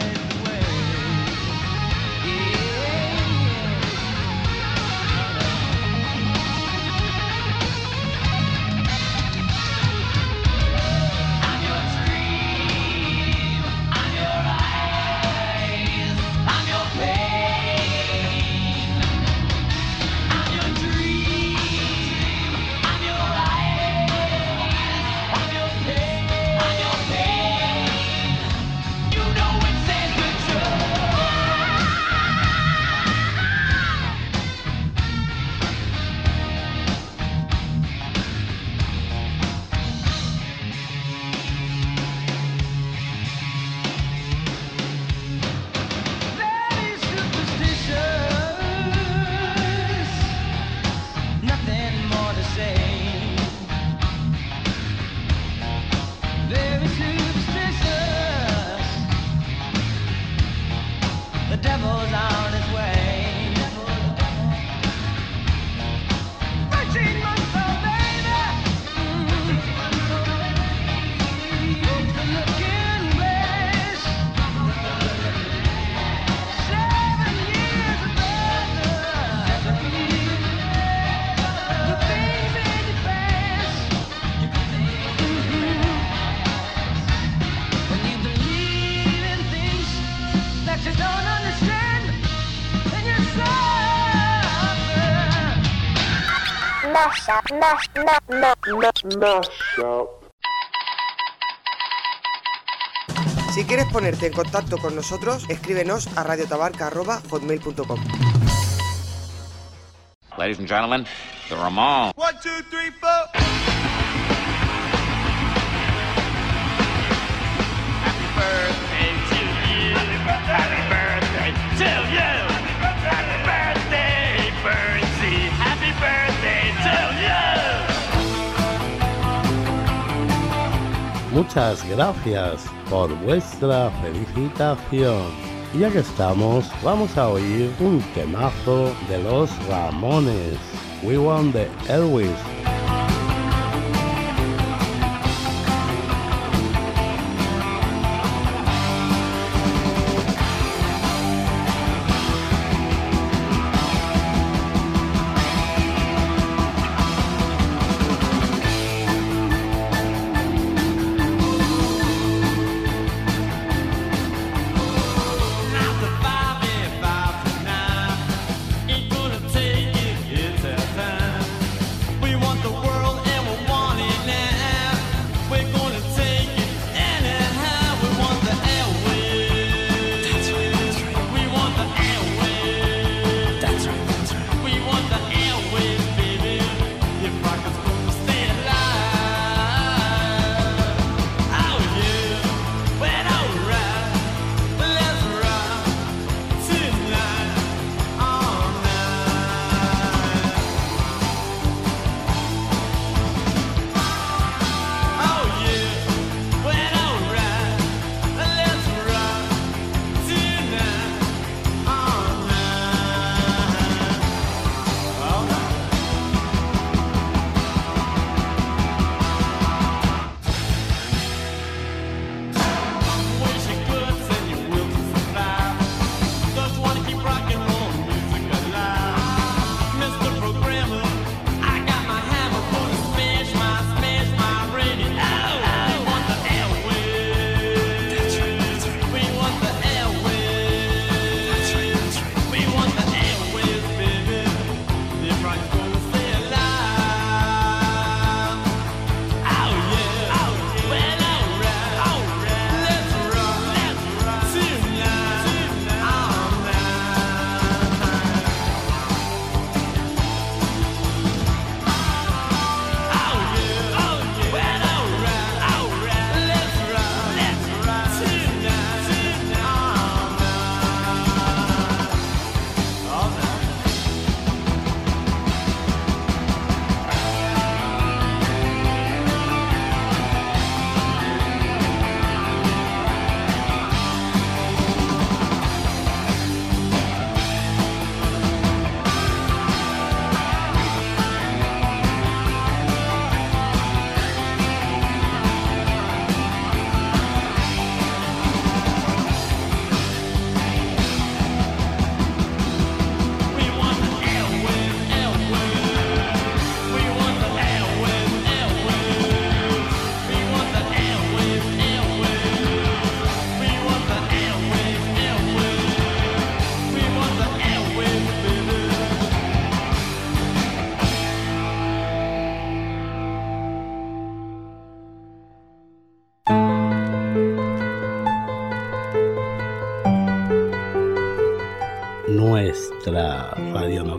Si quieres ponerte en contacto con nosotros, escríbenos a radiotabarca.hotmail.com Ladies and gentlemen, the Ramon. One, two, three, four. Muchas gracias por vuestra felicitación. Y ya que estamos, vamos a oír un temazo de los Ramones. We want the Elvis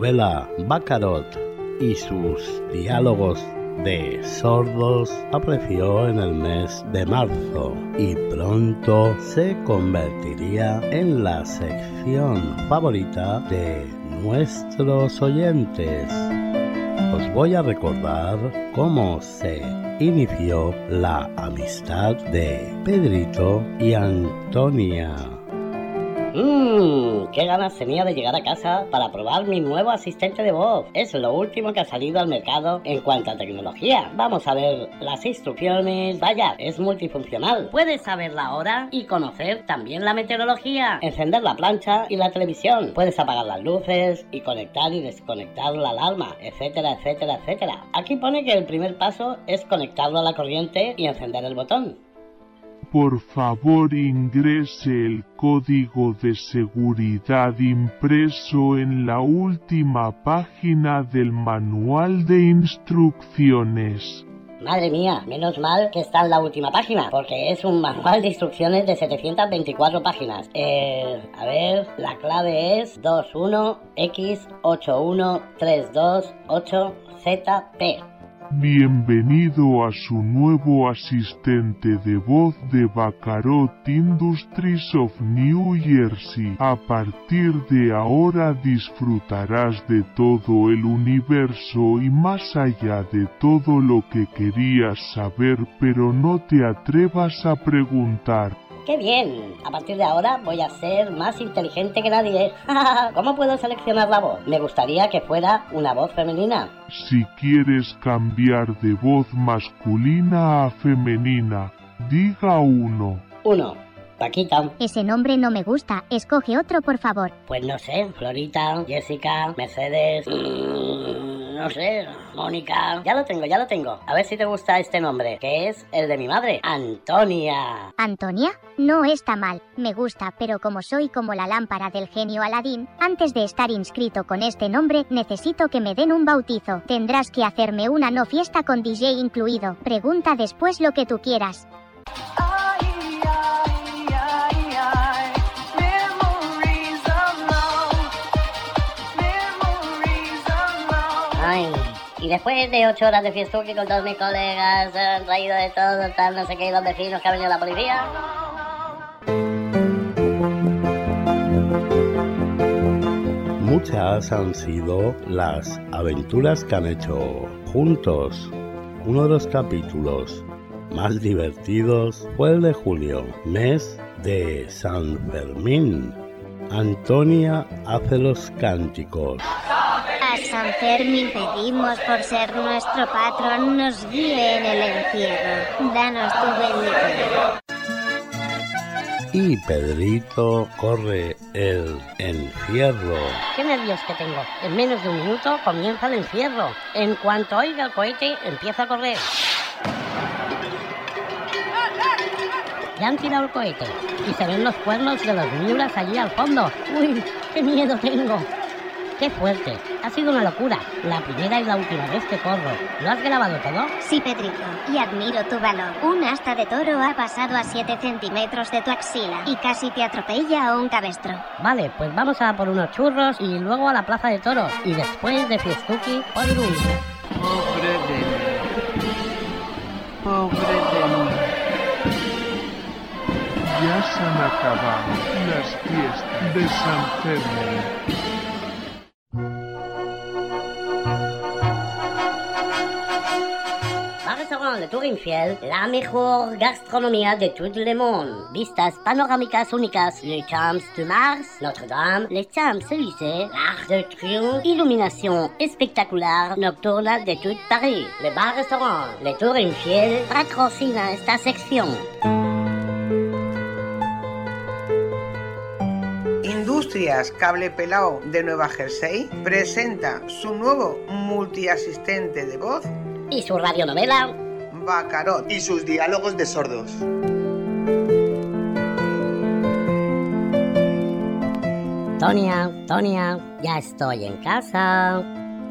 radionovela Bacarot y sus diálogos de sordos apareció en el mes de marzo y pronto se convertiría en la sección favorita de nuestros oyentes. Os voy a recordar cómo se inició la amistad de Pedrito y Antonia. Qué ganas tenía de llegar a casa para probar mi nuevo asistente de voz. Es lo último que ha salido al mercado en cuanto a tecnología. Vamos a ver las instrucciones. Vaya, es multifuncional. Puedes saber la hora y conocer también la meteorología. Encender la plancha y la televisión. Puedes apagar las luces y conectar y desconectar la alarma, etcétera, etcétera, etcétera. Aquí pone que el primer paso es conectarlo a la corriente y encender el botón. Por favor ingrese el código de seguridad impreso en la última página del manual de instrucciones. Madre mía, menos mal que está en la última página, porque es un manual de instrucciones de 724 páginas. Eh, a ver, la clave es 21X81328ZP. Bienvenido a su nuevo asistente de voz de Bacarot Industries of New Jersey. A partir de ahora disfrutarás de todo el universo y más allá de todo lo que querías saber pero no te atrevas a preguntar. ¡Qué bien! A partir de ahora voy a ser más inteligente que nadie. ¿Cómo puedo seleccionar la voz? Me gustaría que fuera una voz femenina. Si quieres cambiar de voz masculina a femenina, diga uno. Uno. Paquita. Ese nombre no me gusta. Escoge otro, por favor. Pues no sé. Florita, Jessica, Mercedes. mm, no sé. Mónica. Ya lo tengo, ya lo tengo. A ver si te gusta este nombre, que es el de mi madre. Antonia. ¿Antonia? No está mal. Me gusta, pero como soy como la lámpara del genio Aladín, antes de estar inscrito con este nombre, necesito que me den un bautizo. Tendrás que hacerme una no fiesta con DJ incluido. Pregunta después lo que tú quieras. Y después de ocho horas de fiestuki con todos mis colegas, han traído de todo, tal, no sé qué, los vecinos que ha venido la policía. Muchas han sido las aventuras que han hecho juntos. Uno de los capítulos más divertidos fue el de julio, mes de San Fermín. Antonia hace los cánticos. A San Fermín pedimos por ser nuestro patrón, nos guíe en el encierro. Danos tu bendición. Y Pedrito corre el encierro. ¡Qué nervios que tengo! En menos de un minuto comienza el encierro. En cuanto oiga el cohete, empieza a correr. Ya han tirado el cohete y se ven los cuernos de los miuras allí al fondo. ¡Uy! ¡Qué miedo tengo! ¡Qué fuerte! Ha sido una locura. La primera y la última vez que corro. ¿Lo has grabado todo? Sí, Pedrito, y admiro tu valor. Un asta de toro ha pasado a 7 centímetros de tu axila y casi te atropella a un cabestro. Vale, pues vamos a por unos churros y luego a la plaza de toros. Y después de Fiestuki, por un... Pobre de mí. Pobre de mí. Ya se han acabado las fiestas de San Fermín. Bar Restaurant Le Tour Infiel, la mejor gastronomía de todo el mundo. Vistas panorámicas únicas, le Champs de Mars, Notre-Dame, les Champs-Élysées, l'Arc de Triomphe, iluminación espectacular nocturna de tout Paris. Le Bar Restaurant Le Tour Infiel patrocina esta sección. Industrias Cable Pelao de Nueva Jersey presenta su nuevo multiasistente de voz Y su radionovela Bacarot y sus diálogos de sordos. Tonia, Tonia, ya estoy en casa.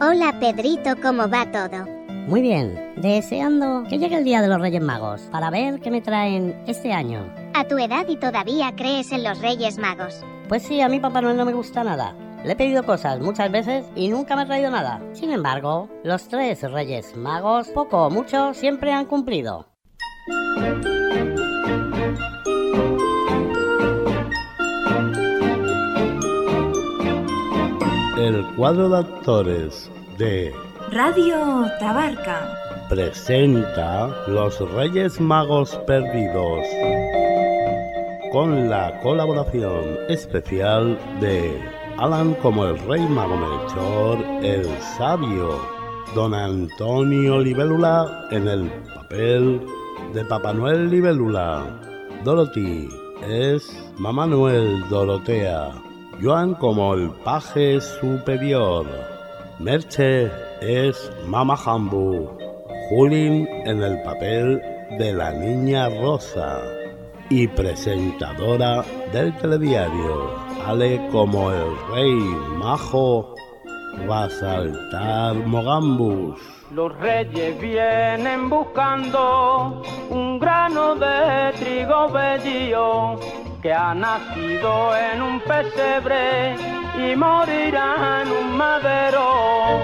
Hola, Pedrito, ¿cómo va todo? Muy bien, deseando que llegue el día de los Reyes Magos para ver qué me traen este año. A tu edad y todavía crees en los Reyes Magos. Pues sí, a mí Papá Noel no me gusta nada. Le he pedido cosas muchas veces y nunca me ha traído nada. Sin embargo, los tres reyes magos, poco o mucho, siempre han cumplido. El cuadro de actores de Radio Tabarca. presenta Los Reyes Magos Perdidos con la colaboración especial de Alan como el Rey Mago Melchor, el Sabio, Don Antonio Libélula en el papel de Papá Noel Libélula, Dorothy es Mamá Noel Dorotea, Joan como el Paje Superior, Merche es Mama Hambu, Julin en el papel de la Niña Rosa y presentadora del telediario, Ale como el Rey Majo, va a saltar Mogambus. Los reyes vienen buscando un grano de trigo bellío que ha nacido en un pesebre y morirá en un madero.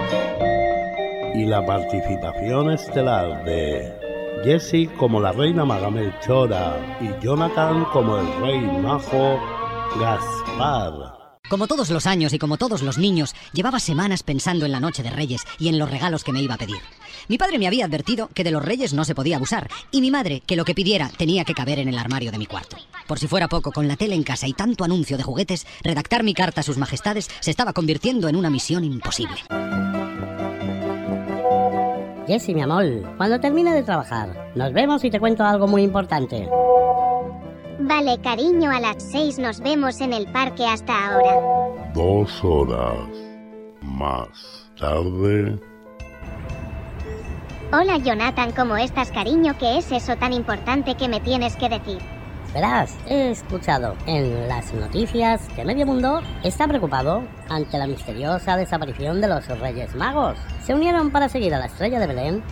y la participación estelar de Jessie como la reina maga Melchora y Jonathan como el rey majo Gaspar. Como todos los años y como todos los niños, llevaba semanas pensando en la noche de Reyes y en los regalos que me iba a pedir. Mi padre me había advertido que de los Reyes no se podía abusar y mi madre que lo que pidiera tenía que caber en el armario de mi cuarto. Por si fuera poco, con la tele en casa y tanto anuncio de juguetes, redactar mi carta a sus majestades se estaba convirtiendo en una misión imposible. Jessie, mi amor, cuando termine de trabajar, nos vemos y te cuento algo muy importante. Vale, cariño, a las seis nos vemos en el parque hasta ahora. Dos horas más tarde. Hola, Jonathan, ¿cómo estás, cariño? ¿Qué es eso tan importante que me tienes que decir? Verás, he escuchado en las noticias que medio mundo está preocupado ante la misteriosa desaparición de los Reyes Magos. Se unieron para seguir a la estrella de Belén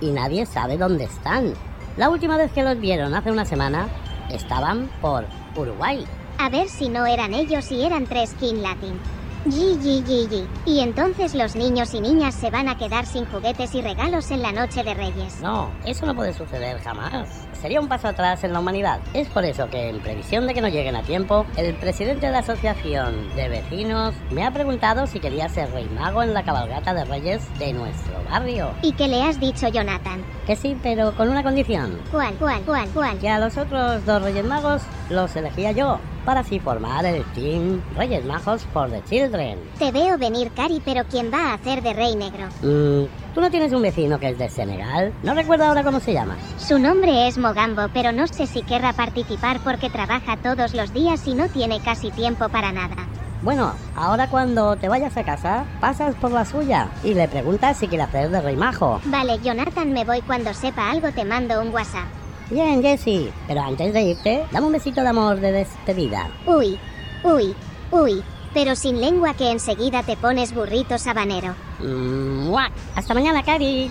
y nadie sabe dónde están. La última vez que los vieron hace una semana estaban por Uruguay. A ver si no eran ellos y eran tres King Latin. Yi. Y entonces los niños y niñas se van a quedar sin juguetes y regalos en la noche de Reyes. No, eso no puede suceder jamás. Sería un paso atrás en la humanidad. Es por eso que, en previsión de que no lleguen a tiempo, el presidente de la Asociación de Vecinos me ha preguntado si quería ser rey mago en la cabalgata de Reyes de nuestro barrio. ¿Y qué le has dicho, Jonathan? Que sí, pero con una condición. ¿Cuál, cuál, cuál, cuál? Que a los otros dos Reyes Magos los elegía yo, para así formar el Team Reyes Magos for the Children. Te veo venir, Cari, pero ¿quién va a hacer de rey negro? Mm, ¿Tú no tienes un vecino que es de Senegal? No recuerdo ahora cómo se llama. Su nombre es Mogambo, pero no sé si querrá participar porque trabaja todos los días y no tiene casi tiempo para nada. Bueno, ahora cuando te vayas a casa, pasas por la suya y le preguntas si quiere hacer de rey majo. Vale, Jonathan, me voy cuando sepa algo, te mando un WhatsApp. Bien, Jessie, pero antes de irte, dame un besito de amor de despedida. Uy, uy, uy, pero sin lengua que enseguida te pones burrito sabanero. Mm, ¡mua! Hasta mañana, Cari.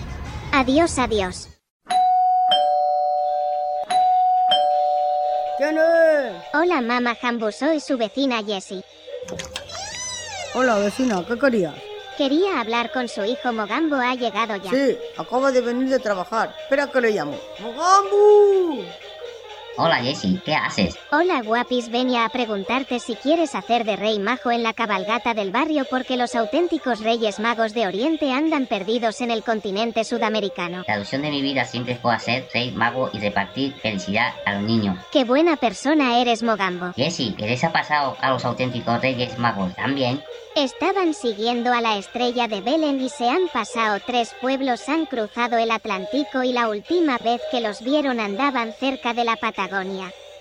Adiós, adiós. ¿Quién es? Hola, mamá Jambu, soy su vecina Jessie. Hola, vecina, ¿qué querías? Quería hablar con su hijo Mogambo, ha llegado ya. Sí, acaba de venir de trabajar. Espera que le llamo. ¡Mogambu! Hola Jessie, ¿qué haces? Hola guapis, venía a preguntarte si quieres hacer de rey majo en la cabalgata del barrio porque los auténticos reyes magos de Oriente andan perdidos en el continente sudamericano. La ilusión de mi vida siempre fue ser rey mago y repartir felicidad a los niños. Qué buena persona eres, Mogambo. Jessie, ¿qué les ha pasado a los auténticos reyes magos también? Estaban siguiendo a la estrella de Belén y se han pasado tres pueblos, han cruzado el Atlántico y la última vez que los vieron andaban cerca de la Patagonia.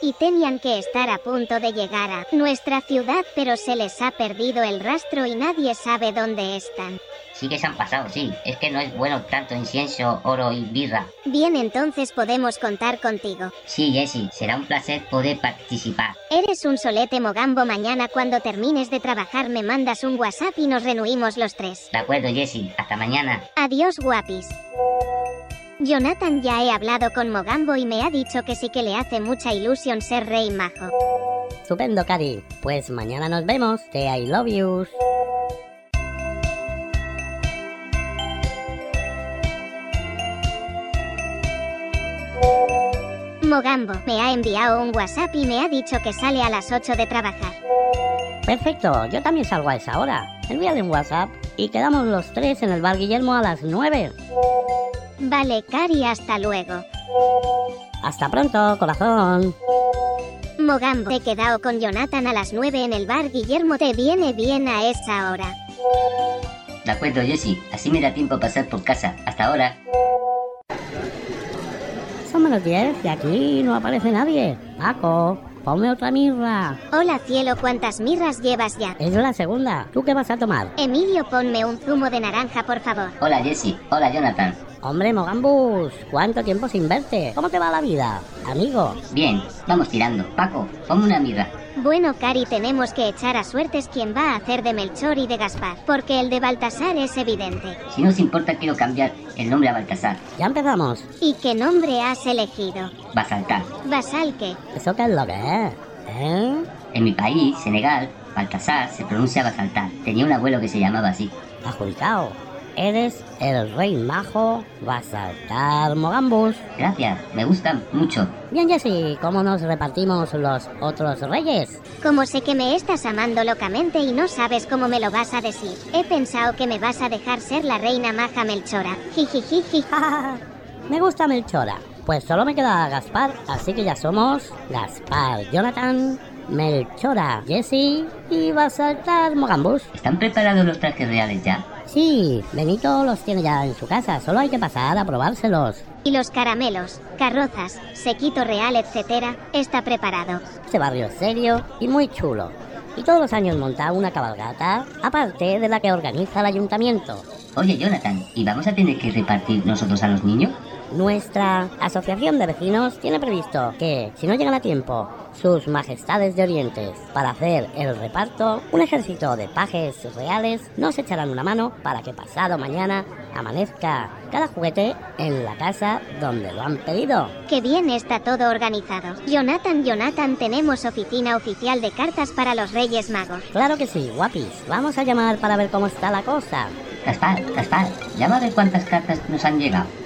Y tenían que estar a punto de llegar a nuestra ciudad, pero se les ha perdido el rastro y nadie sabe dónde están. Sí que se han pasado, sí. Es que no es bueno tanto incienso, oro y birra. Bien, entonces podemos contar contigo. Sí, Jessie, será un placer poder participar. Eres un solete mogambo. Mañana cuando termines de trabajar me mandas un WhatsApp y nos reunimos los tres. De acuerdo, Jessie. Hasta mañana. Adiós, guapis. Jonathan ya he hablado con Mogambo y me ha dicho que sí que le hace mucha ilusión ser rey majo. Estupendo, Cari. Pues mañana nos vemos. Te I love yous. Mogambo me ha enviado un WhatsApp y me ha dicho que sale a las 8 de trabajar. Perfecto, yo también salgo a esa hora. Envíale un WhatsApp y quedamos los tres en el bar Guillermo a las 9. Vale, Cari, hasta luego. Hasta pronto, corazón. Mogambo, te he quedado con Jonathan a las 9 en el bar Guillermo. Te viene bien a esa hora. De acuerdo, Jessy. Así me da tiempo a pasar por casa. Hasta ahora. Son menos 10 y aquí no aparece nadie. Paco, ponme otra mirra. Hola cielo, ¿cuántas mirras llevas ya? Es la segunda. ¿Tú qué vas a tomar? Emilio, ponme un zumo de naranja, por favor. Hola, Jessy. Hola, Jonathan. Hombre, Mogambus, ¿cuánto tiempo sin verte? ¿Cómo te va la vida, amigo? Bien, vamos tirando. Paco, ponme una mirra. Bueno, Cari, tenemos que echar a suertes quién va a hacer de Melchor y de Gaspar, porque el de Baltasar es evidente. Si no os importa, quiero cambiar el nombre a Baltasar. Ya empezamos. ¿Y qué nombre has elegido? Basaltar. ¿Basal qué? ¿Eso qué es lo que es? ¿Eh? En mi país, Senegal, Baltasar se pronuncia Basaltar. Tenía un abuelo que se llamaba así. Adjudicado. Eres el rey majo Basaltar Mogambus. Gracias, me gusta mucho. Bien, Jessy, ¿cómo nos repartimos los otros reyes? Como sé que me estás amando locamente y no sabes cómo me lo vas a decir, he pensado que me vas a dejar ser la reina maja Melchora. Jijijiji. Me gusta Melchora. Pues solo me queda Gaspar, así que ya somos Gaspar, Jonathan, Melchora, Jesse y Basaltar Mogambus. ¿Están preparados los trajes reales ya? Sí, Benito los tiene ya en su casa, solo hay que pasar a probárselos. Y los caramelos, carrozas, sequito real, etcétera, está preparado. Este barrio es serio y muy chulo. Y todos los años monta una cabalgata, aparte de la que organiza el ayuntamiento. Oye, Jonathan, ¿y vamos a tener que repartir nosotros a los niños? Nuestra asociación de vecinos tiene previsto que, si no llegan a tiempo sus majestades de Orientes para hacer el reparto, un ejército de pajes reales nos echarán una mano para que pasado mañana amanezca cada juguete en la casa donde lo han pedido. Qué bien está todo organizado. Jonathan, Jonathan, tenemos oficina oficial de cartas para los Reyes Magos. Claro que sí, guapis. Vamos a llamar para ver cómo está la cosa. Gaspar, Gaspar, llama a ver cuántas cartas nos han llegado.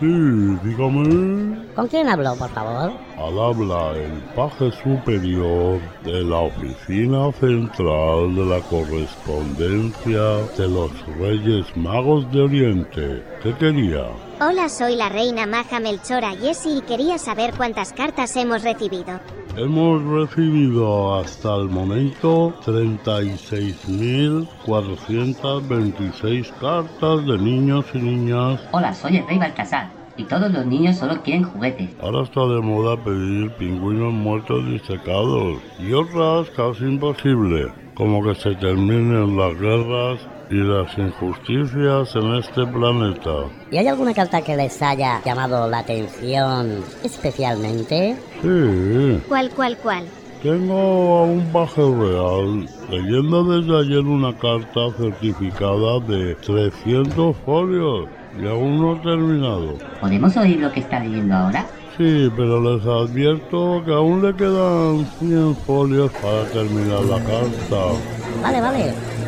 Sí, dígame. ¿Con quién hablo, por favor? Al habla el paje superior de la oficina central de la correspondencia de los Reyes Magos de Oriente. ¿Qué quería? Hola, soy la reina maja Melchora Jessie y quería saber cuántas cartas hemos recibido. Hemos recibido hasta el momento 36.426 cartas de niños y niñas. Hola, soy el rey Baltasar. Y todos los niños solo quieren juguetes. Ahora está de moda pedir pingüinos muertos disecados y otras casi imposible, como que se terminen las guerras y las injusticias en este planeta. ¿Y hay alguna carta que les haya llamado la atención especialmente? Sí. ¿Cuál, cuál, cuál? Tengo a un paje real leyendo desde ayer una carta certificada de 300 folios y aún no terminado. ¿Podemos oír lo que está leyendo ahora? Sí, pero les advierto que aún le quedan 100 folios para terminar la carta. Vale, vale.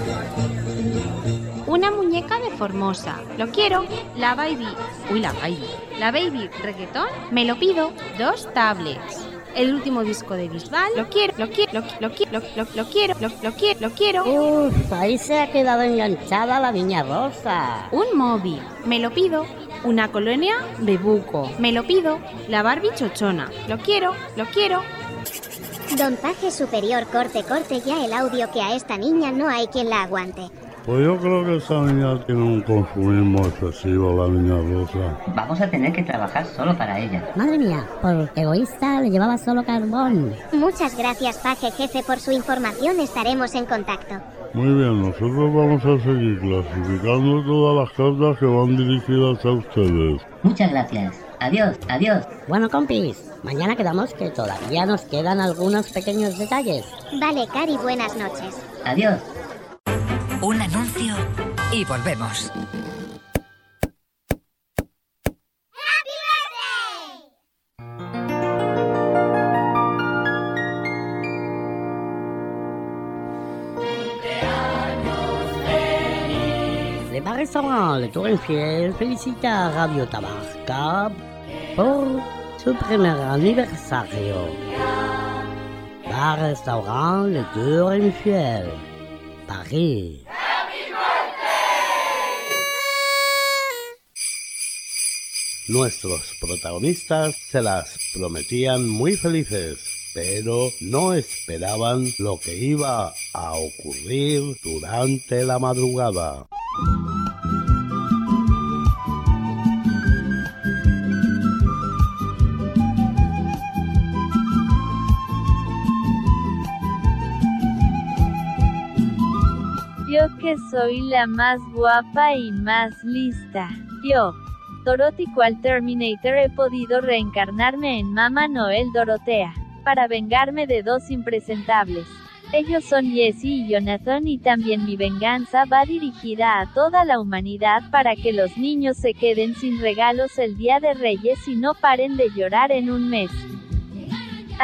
Una muñeca de Formosa. Lo quiero. La baby. Uy, la baby. La baby reggaetón. Me lo pido. Dos tablets. El último disco de Bisbal. Lo quiero, lo quiero, lo, lo quiero, lo, lo, lo quiero, lo, lo quiero, lo quiero. Uf, ahí se ha quedado enganchada la niña rosa. Un móvil. Me lo pido. Una colonia Bebuco. Me lo pido. La Barbie chochona. Lo quiero, lo quiero. Don Paje Superior, corte, corte ya el audio que a esta niña no hay quien la aguante. Pues yo creo que esa niña tiene un consumismo excesivo, la niña rosa. Vamos a tener que trabajar solo para ella. Madre mía, por egoísta le llevaba solo carbón. Muchas gracias, Paje Jefe, por su información. Estaremos en contacto. Muy bien, nosotros vamos a seguir clasificando todas las cartas que van dirigidas a ustedes. Muchas gracias. Adiós, adiós. Bueno, compis, mañana quedamos que todavía nos quedan algunos pequeños detalles. Vale, Cari, buenas noches. Adiós. Un anuncio y volvemos. Le Torrenfiel felicita a Radio Tabarca por su primer aniversario. Bar Restaurant Le Torrenfiel, Nuestros protagonistas se las prometían muy felices, pero no esperaban lo que iba a ocurrir durante la madrugada. Yo que soy la más guapa y más lista. Yo, Dorothy cual Terminator he podido reencarnarme en Mama Noel Dorotea, para vengarme de dos impresentables. Ellos son Jesse y Jonathan y también mi venganza va dirigida a toda la humanidad para que los niños se queden sin regalos el Día de Reyes y no paren de llorar en un mes.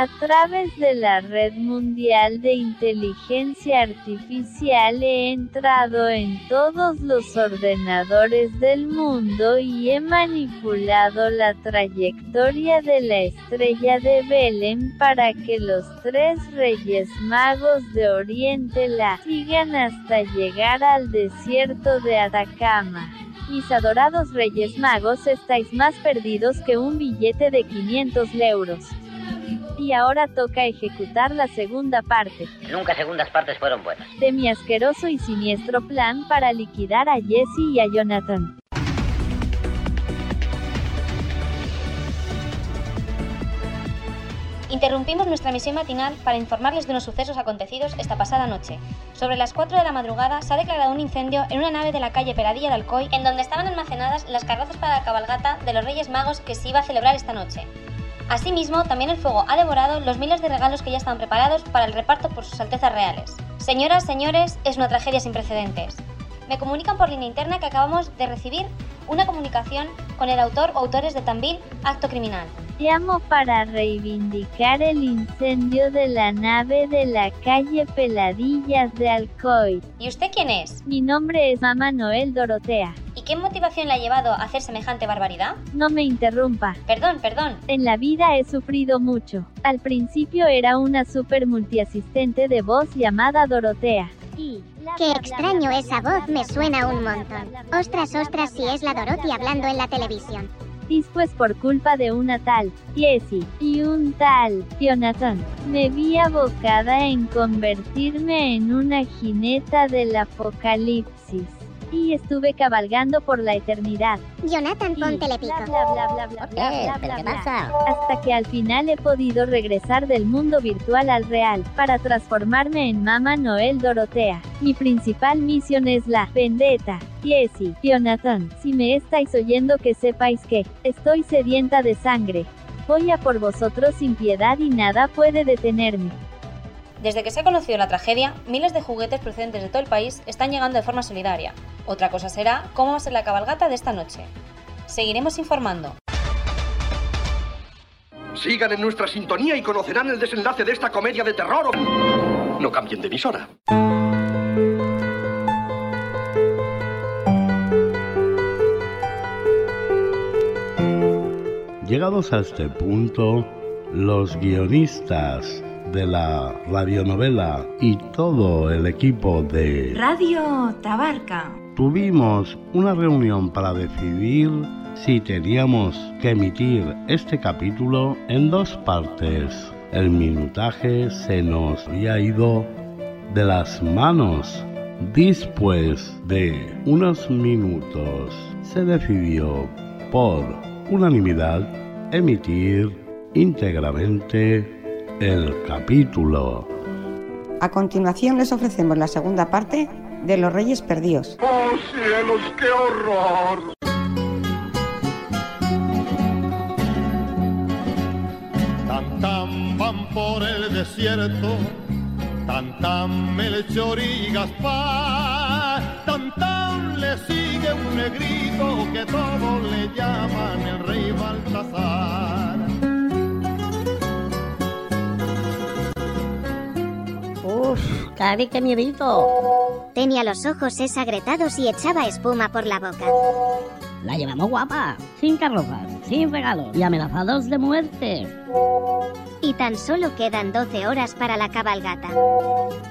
A través de la Red Mundial de Inteligencia Artificial he entrado en todos los ordenadores del mundo y he manipulado la trayectoria de la estrella de Belén para que los tres reyes magos de Oriente la sigan hasta llegar al desierto de Atacama. Mis adorados reyes magos estáis más perdidos que un billete de 500 euros. Y ahora toca ejecutar la segunda parte Nunca segundas partes fueron buenas. de mi asqueroso y siniestro plan para liquidar a Jesse y a Jonathan. Interrumpimos nuestra misión matinal para informarles de unos sucesos acontecidos esta pasada noche. Sobre las 4 de la madrugada se ha declarado un incendio en una nave de la calle Peradilla de Alcoy, en donde estaban almacenadas las carrozas para la cabalgata de los Reyes Magos que se iba a celebrar esta noche. Asimismo, también el fuego ha devorado los miles de regalos que ya estaban preparados para el reparto por sus altezas reales. Señoras, señores, es una tragedia sin precedentes. Me comunican por línea interna que acabamos de recibir una comunicación con el autor o autores de tan vil acto criminal. Llamo para reivindicar el incendio de la nave de la calle Peladillas de Alcoy. ¿Y usted quién es? Mi nombre es Mama Noel Dorotea. ¿Y qué motivación le ha llevado a hacer semejante barbaridad? No me interrumpa. Perdón, perdón. En la vida he sufrido mucho. Al principio era una super multiasistente de voz llamada Dorotea. Qué extraño esa voz, me suena un montón. Ostras, ostras, si es la Dorothy hablando en la televisión. Después por culpa de una tal, Jessie, y un tal, Jonathan, me vi abocada en convertirme en una jineta del apocalipsis. Y estuve cabalgando por la eternidad. Jonathan, Y ponte le pico. bla, bla, bla, bla, bla, bla, bla, ¿pero bla, qué bla. pasa? Hasta que al final he podido regresar del mundo virtual al real, para transformarme en Mama Noel Dorotea. Mi principal misión es la vendetta. Jessie, Jonathan, si me estáis oyendo que sepáis que, estoy sedienta de sangre. Voy a por vosotros sin piedad y nada puede detenerme. Desde que se ha conocido la tragedia, miles de juguetes procedentes de todo el país están llegando de forma solidaria. Otra cosa será cómo va a ser la cabalgata de esta noche. Seguiremos informando. Sigan en nuestra sintonía y conocerán el desenlace de esta comedia de terror. No cambien de emisora. Llegados a este punto, los guionistas de la radionovela y todo el equipo de Radio Tabarca. tuvimos una reunión para decidir si teníamos que emitir este capítulo en dos partes. El minutaje se nos había ido de las manos. Después de unos minutos se decidió por unanimidad emitir íntegramente el capítulo. A continuación les ofrecemos la segunda parte de Los Reyes Perdidos. ¡Oh cielos, qué horror! Tan tan van por el desierto, tan tan Melchor y Gaspar, tan tan le sigue un negrito que todos le llaman el rey Baltasar. Cari, qué miedito. Tenía los ojos esagretados y echaba espuma por la boca. La llevamos guapa, sin carrozas, sin regalos y amenazados de muerte. Y tan solo quedan 12 horas para la cabalgata.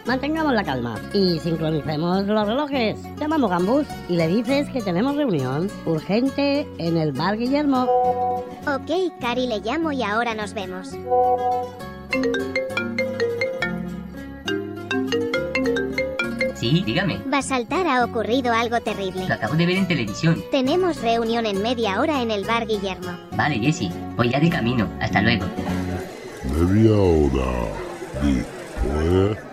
Mantengamos la calma y sincronicemos los relojes. Llamamos Gambus y le dices que tenemos reunión urgente en el bar Guillermo. Ok, Cari le llamo y ahora nos vemos. Sí, dígame. Basaltar ha ocurrido algo terrible. Lo acabo de ver en televisión. Tenemos reunión en media hora en el bar Guillermo. Vale, Jessy. Voy ya de camino. Hasta luego. Media hora después.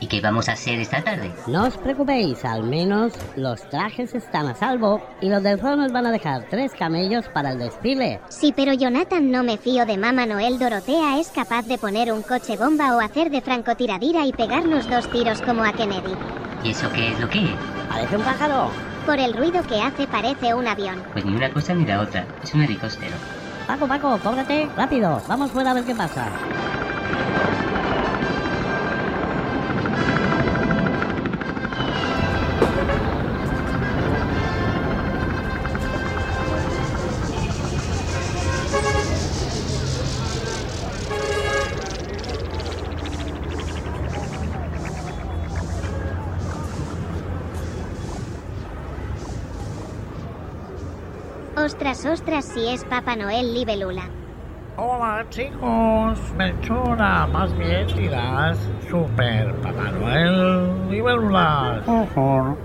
¿Y qué vamos a hacer esta tarde? No os preocupéis, al menos los trajes están a salvo y los del zoo nos van a dejar tres camellos para el desfile. Sí, pero Jonathan no me fío de Mamá Noel Dorotea es capaz de poner un coche bomba o hacer de francotiradira y pegarnos dos tiros como a Kennedy. ¿Y eso qué es lo que es? Parece un pájaro. Por el ruido que hace parece un avión. Pues ni una cosa ni la otra. Es un helicóptero. Paco, Paco, cóbrate, rápido, vamos fuera a ver qué pasa. Ostras, ostras, si es Papá Noel Libelula. Hola chicos, Melchora, más bien dirás Super Papá Noel Libélulas.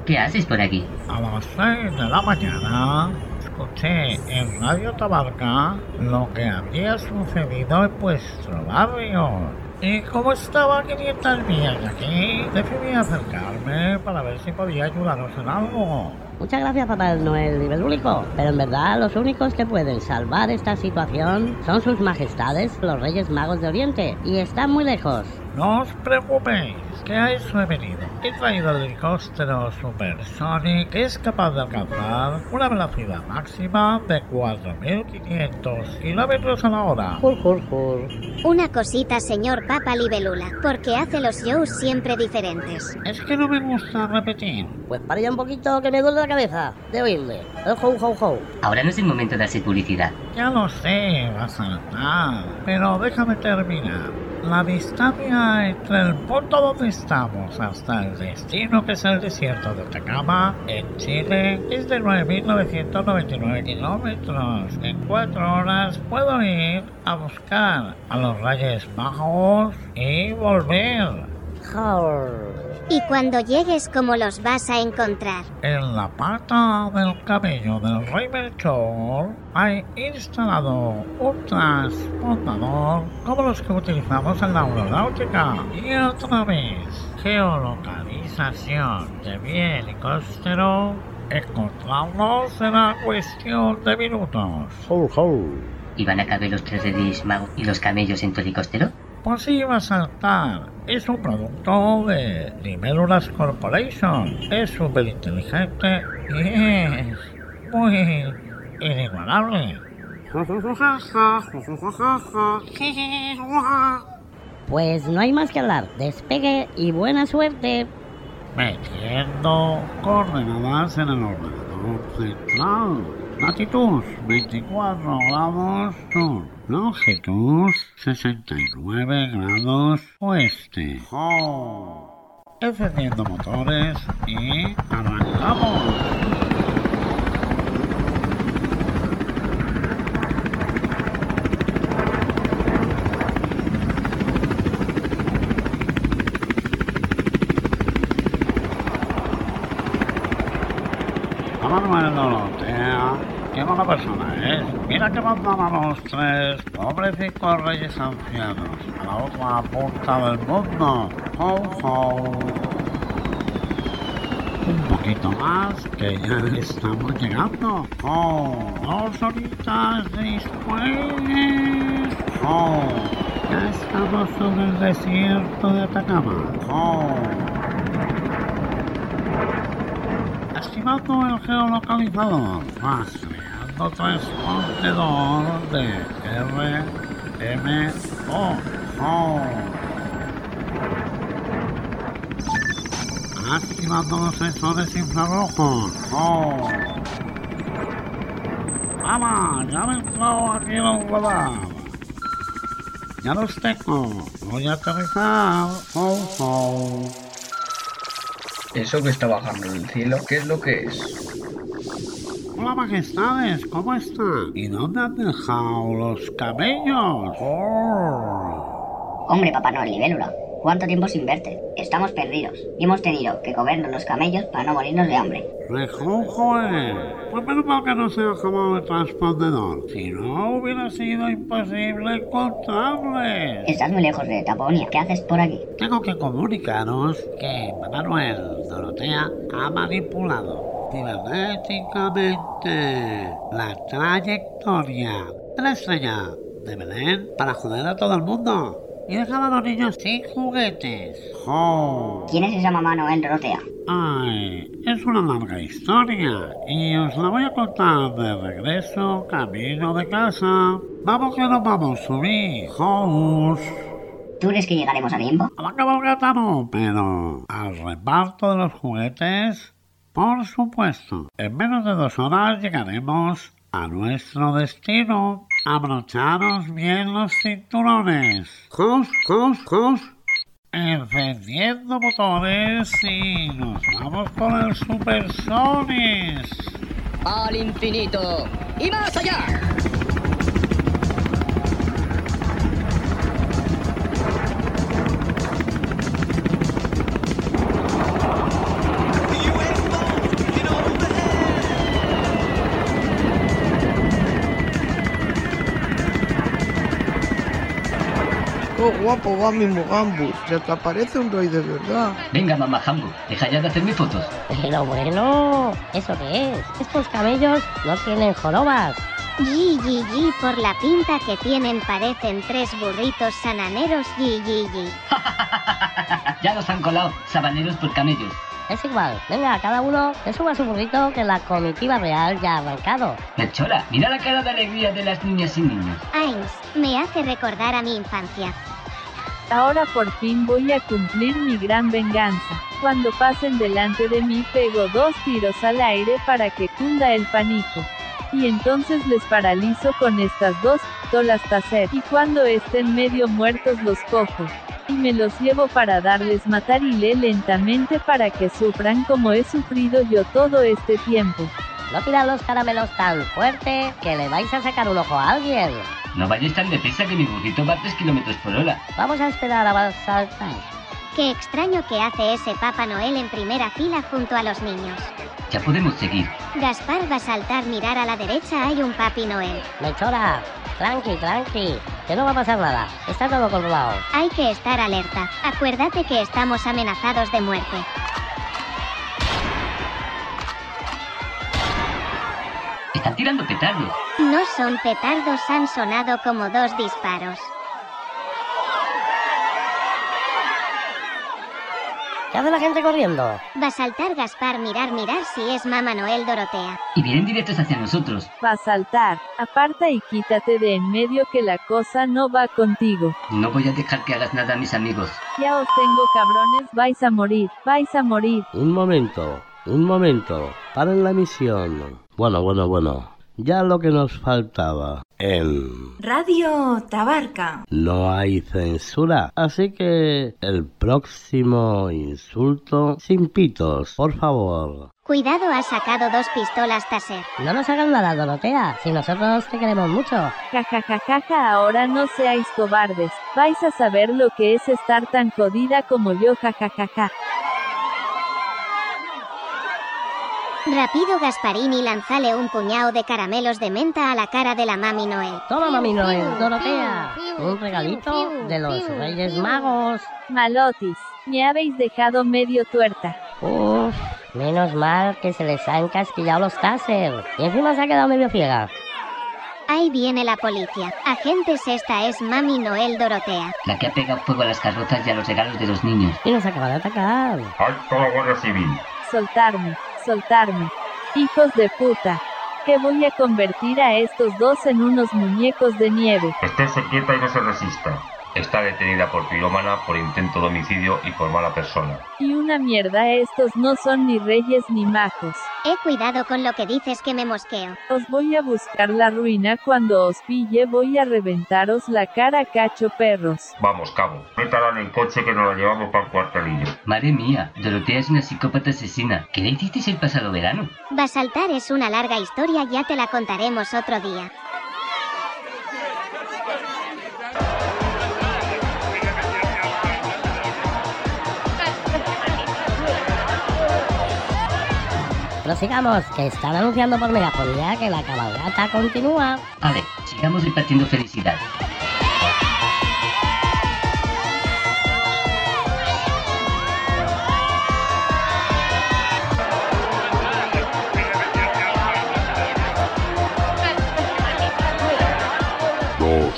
¿Qué haces por aquí? A las 6 de la mañana escuché en Radio Tabarca lo que había sucedido en vuestro barrio. Y como estaba a 500 millas de aquí, decidí acercarme para ver si podía ayudaros en algo. Muchas gracias, Papá Noel Libelúlico. Pero en verdad, los únicos que pueden salvar esta situación son sus majestades, los Reyes Magos de Oriente, y están muy lejos. No os preocupéis, que a eso he venido. He traído el helicóptero Supersonic que es capaz de alcanzar una velocidad máxima de 4.500 kilómetros a la hora. Jur, jur, jur. Una cosita, señor Papa Libelula, porque hace los shows siempre diferentes. Es que no me gusta repetir. Pues para ya un poquito que me duele la cabeza de oírle. El ho, ho, ho. Ahora no es el momento de hacer publicidad. Ya lo sé, va a saltar, pero déjame terminar. La distancia entre el punto donde estamos hasta el destino, que es el desierto de Atacama, en Chile, es de 9.999 kilómetros. En cuatro horas puedo ir a buscar a los Reyes Magos y volver. Y cuando llegues, ¿cómo los vas a encontrar? En la pata del cabello del rey Melchor hay instalado un transpondador como los que utilizamos en la aeronáutica. Y otra vez, geolocalización de mi helicóptero. Encontrarlo será cuestión de minutos. ¿Y van a caber los tres reyes magos y los camellos en tu helicóptero? Pues iba a saltar. Es un producto de Libélulas Corporation. Es súper inteligente y es muy inigualable. Pues no hay más que hablar. Despegue y buena suerte. Metiendo coordenadas en el ordenador central. Latitud 24 grados sur. Longitud 69 grados oeste. Encendiendo motores y arrancamos. Manuel Dorotea, qué buena persona es. Mira que mandan a los tres pobrecitos reyes ancianos a la otra punta del mundo. Ho. Un poquito más, que ya estamos llegando. Ho, dos horitas después. Ho, ya estamos sobre el desierto de Atacama. Ho. Activando el geolocalizador, rastreando transpondedor de RMO. Activando los sensores infrarrojos. ¡Oh! ¡Mamá! ¡Ya me entrado aquí el radar! ¡Ya los tengo! ¡Voy a aterrizar! ¡Oh, oh! ¿Eso que está bajando del cielo, qué es lo que es? Hola majestades, ¿cómo están? ¿Y dónde han dejado los camellos? ¡Oh! Hombre, Papá Noel libélula, ¿cuánto tiempo sin verte? Estamos perdidos y hemos tenido que comernos los camellos para no morirnos de hambre. ¡Rejujo, eh! Pues menos mal que no se ha llamado el transpondedor. Si no, hubiera sido imposible encontrarles. Estás muy lejos de Taponia, ¿qué haces por aquí? Tengo que comunicaros que Papá Noel Dorotea ha manipulado cibernéticamente la trayectoria de la estrella de Belén para joder a todo el mundo. Y dejar a los niños sin juguetes. ¡Oh! ¿Quién es esa mamá Noel Dorotea? Ay, es una larga historia y os la voy a contar de regreso, camino de casa. Vamos que nos vamos a subir. ¡Jos! ¿Tú crees que llegaremos a tiempo? A la cabalgata no, pero al reparto de los juguetes, por supuesto. En menos de dos horas llegaremos a nuestro destino. Abrocharos bien los cinturones. ¡Jos, jos, jos! Encendiendo motores y nos vamos con el Supersonis. Al infinito y más allá. Guapo va mi Mogambus! Ya te aparece un rey de verdad. Venga, mamá Jambo, deja ya de hacerme fotos. Pero bueno, ¿eso qué es? Estos camellos no tienen jorobas. Yi, yi, yi, por la pinta que tienen parecen tres burritos sananeros, yi, yi, yi. ya nos han colado, sabaneros por camellos. Es igual, venga, cada uno que suba su burrito que la comitiva real ya ha arrancado. Melchora, mira la cara de alegría de las niñas y niños. Ains, me hace recordar a mi infancia. Ahora por fin voy a cumplir mi gran venganza. Cuando pasen delante de mí pego dos tiros al aire para que cunda el pánico. Y entonces les paralizo con estas dos pistolas taser. Y cuando estén medio muertos los cojo. Y me los llevo para darles matarile lentamente para que sufran como he sufrido yo todo este tiempo. No tiran los caramelos tan fuerte que le vais a sacar un ojo a alguien. No vayáis tan deprisa que mi burrito va a 3 kilómetros por hora. Vamos a esperar a saltar. Qué extraño que hace ese Papá Noel en primera fila junto a los niños. Ya podemos seguir. Gaspar va a saltar, mirar a la derecha, hay un Papi Noel. Mechora, tranqui, tranqui, que no va a pasar nada. Está todo controlado. Hay que estar alerta. Acuérdate que estamos amenazados de muerte. Están tirando petardos. No son petardos, han sonado como dos disparos. ¿Qué hace la gente corriendo? Va a saltar Gaspar, mirar, mirar si es Mamá Noel Dorotea. Y vienen directos hacia nosotros. Va a saltar. Aparta y quítate de en medio que la cosa no va contigo. No voy a dejar que hagas nada a mis amigos. Ya os tengo cabrones, vais a morir, vais a morir. Un momento, un momento. Paren la misión. Bueno, bueno, bueno. Ya lo que nos faltaba. En Radio Tabarca. No hay censura. Así que el próximo insulto sin pitos, por favor. Cuidado, ha sacado dos pistolas taser. No nos hagan nada, Dorotea, si nosotros te queremos mucho. Ja, ja, ja, ja, ja, ahora no seáis cobardes. Vais a saber lo que es estar tan jodida como yo, ja, ja, ja, ja. Rápido Gasparini lanzale un puñado de caramelos de menta a la cara de la Mami Noel. Toma, Mami Noel, Dorotea. Un regalito de los Reyes Magos. Malotis, me habéis dejado medio tuerta. Uf, menos mal que se les ha encasquillado los taser. Y encima se ha quedado medio ciega. Ahí viene la policía. Agentes, esta es Mami Noel Dorotea. La que ha pegado fuego a las carrozas y a los regalos de los niños. Y nos acaba de atacar. Alta la Guardia Civil. Soltarme, soltarme. Hijos de puta. Que voy a convertir a estos dos en unos muñecos de nieve. Estése quieta y no se resista. Está detenida por pirómana por intento de homicidio y por mala persona. Y una mierda, estos no son ni reyes ni magos. He cuidado con lo que dices que me mosqueo. Os voy a buscar la ruina cuando os pille, voy a reventaros la cara, cacho perros. Vamos, cabo, métala en el coche que nos la llevamos para el cuartelillo. Madre mía, Dorotea es una psicópata asesina. ¿Qué le hicisteis el pasado verano? Basaltar es una larga historia, ya te la contaremos otro día. Prosigamos, que están anunciando por megafonía que la cabalgata continúa. A ver, sigamos repartiendo felicidad. Dos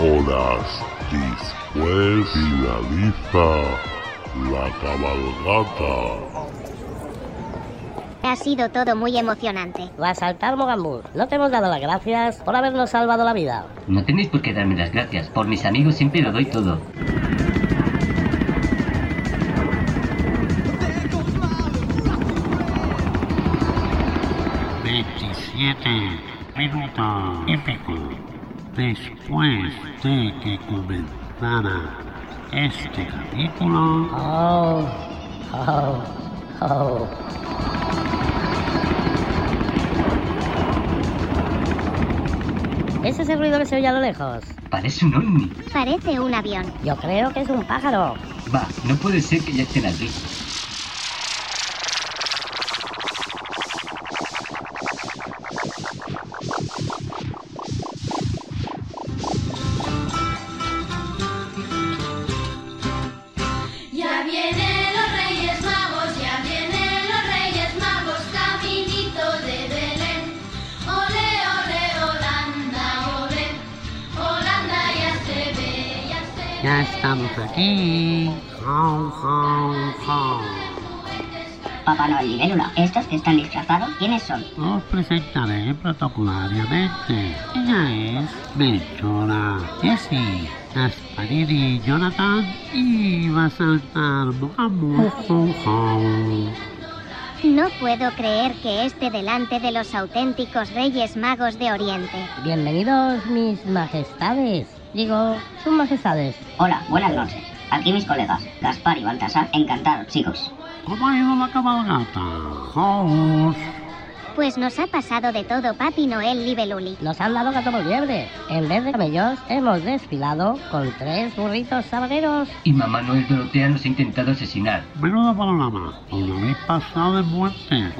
horas después finaliza la cabalgata. Ha sido todo muy emocionante. Basaltar Mogambur, no te hemos dado las gracias por habernos salvado la vida. No tenéis por qué darme las gracias. Por mis amigos siempre lo doy todo. Veintisiete minutos y pico después de que comenzara este capítulo. Oh, oh, oh. ¿Es ese ruido que se oye a lo lejos? Parece un ovni. Parece un avión. Yo creo que es un pájaro. Va, no puede ser que ya estén aquí. Estamos aquí. How, how, how. Papá Noel y Bélula, ¿estos que están disfrazados, quiénes son? Os presentaré protocolariamente. Ella es Melchora, Jessie, Gasparini, Jonathan y va a saltar. No puedo creer que esté delante de los auténticos Reyes Magos de Oriente. Bienvenidos, mis majestades. Digo, sus majestades. Hola, buenas noches. Aquí mis colegas, Gaspar y Baltasar, encantados, chicos. ¿Cómo ha ido la cabalgata? House. Pues nos ha pasado de todo Papi Noel y Beluli. Nos han dado gato por liebre. En vez de camellos, hemos desfilado con tres burritos sabaneros. Y mamá Noel Dorotea nos ha intentado asesinar. Menudo panorama. Os habéis pasado de muerte.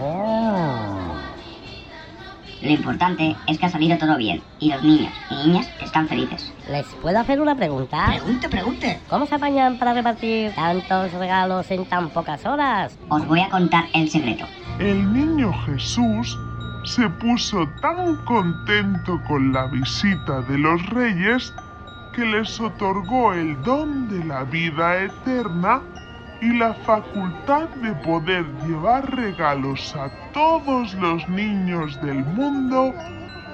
Lo importante es que ha salido todo bien y los niños y niñas están felices. ¿Les puedo hacer una pregunta? Pregunte, pregunte. ¿Cómo se apañan para repartir tantos regalos en tan pocas horas? Os voy a contar el secreto. El niño Jesús se puso tan contento con la visita de los reyes que les otorgó el don de la vida eterna y la facultad de poder llevar regalos a todos los niños del mundo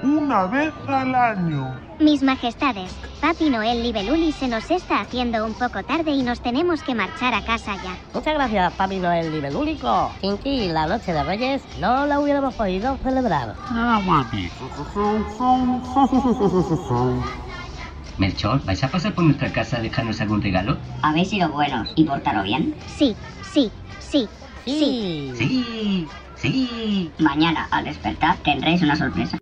una vez al año. Mis majestades, Papi Noel y Beluli se nos está haciendo un poco tarde y nos tenemos que marchar a casa ya. Muchas gracias, Papi Noel Libelúlico. Sin ti, la noche de Reyes no la hubiéramos podido celebrar. Guapi. Melchor, ¿vais a pasar por nuestra casa a dejarnos algún regalo? ¿Habéis sido buenos y portaros bien? Sí, sí, sí, sí. Sí, sí. Mañana, al despertar, tendréis una sorpresa.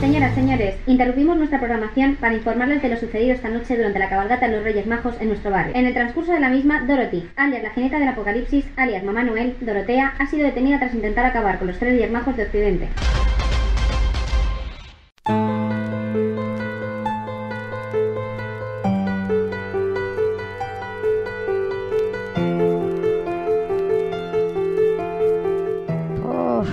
Señoras, señores, interrumpimos nuestra programación para informarles de lo sucedido esta noche durante la cabalgata de los Reyes Majos en nuestro barrio. En el transcurso de la misma, Dorothy, alias la jineta del apocalipsis, alias Mamá Noel, Dorotea, ha sido detenida tras intentar acabar con los tres Reyes Majos de Occidente. Uf,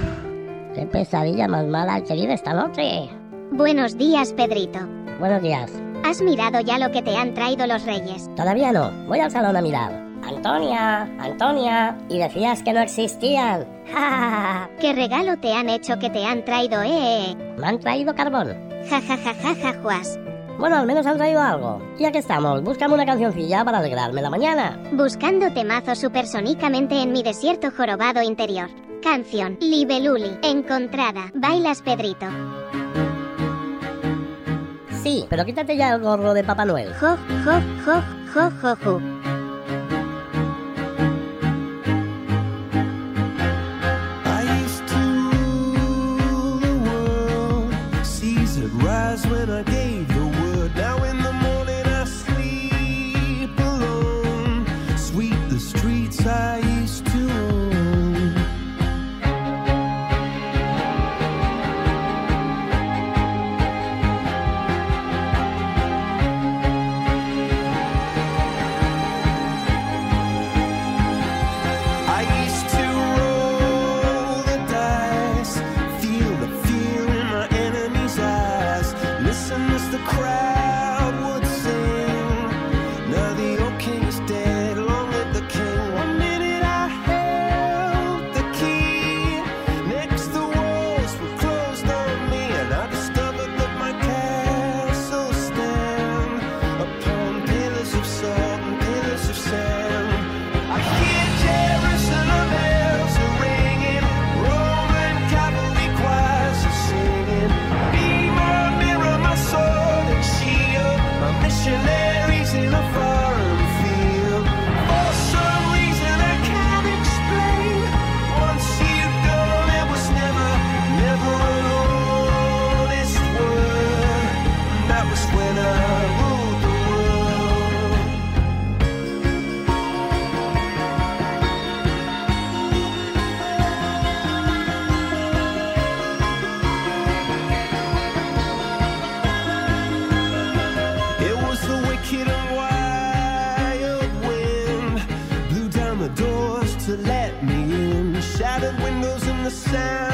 qué pesadilla más mala he tenido esta noche. Buenos días, Pedrito. Buenos días. ¿Has mirado ya lo que te han traído los reyes? Todavía no. Voy al salón a mirar. Antonia, Antonia. Y decías que no existían. ¿Qué regalo te han hecho que te han traído, eh? Me han traído carbón. Ja, ja, ja, ja, ja, juas. Bueno, al menos han traído algo. Ya que estamos, búscame una cancioncilla para alegrarme la mañana. Buscando temazos supersónicamente en mi desierto jorobado interior. Canción, Libeluli, encontrada. Bailas Pedrito. Sí, pero quítate ya el gorro de Papá Noel. Jo, jo, jo, jo, jo, jo. And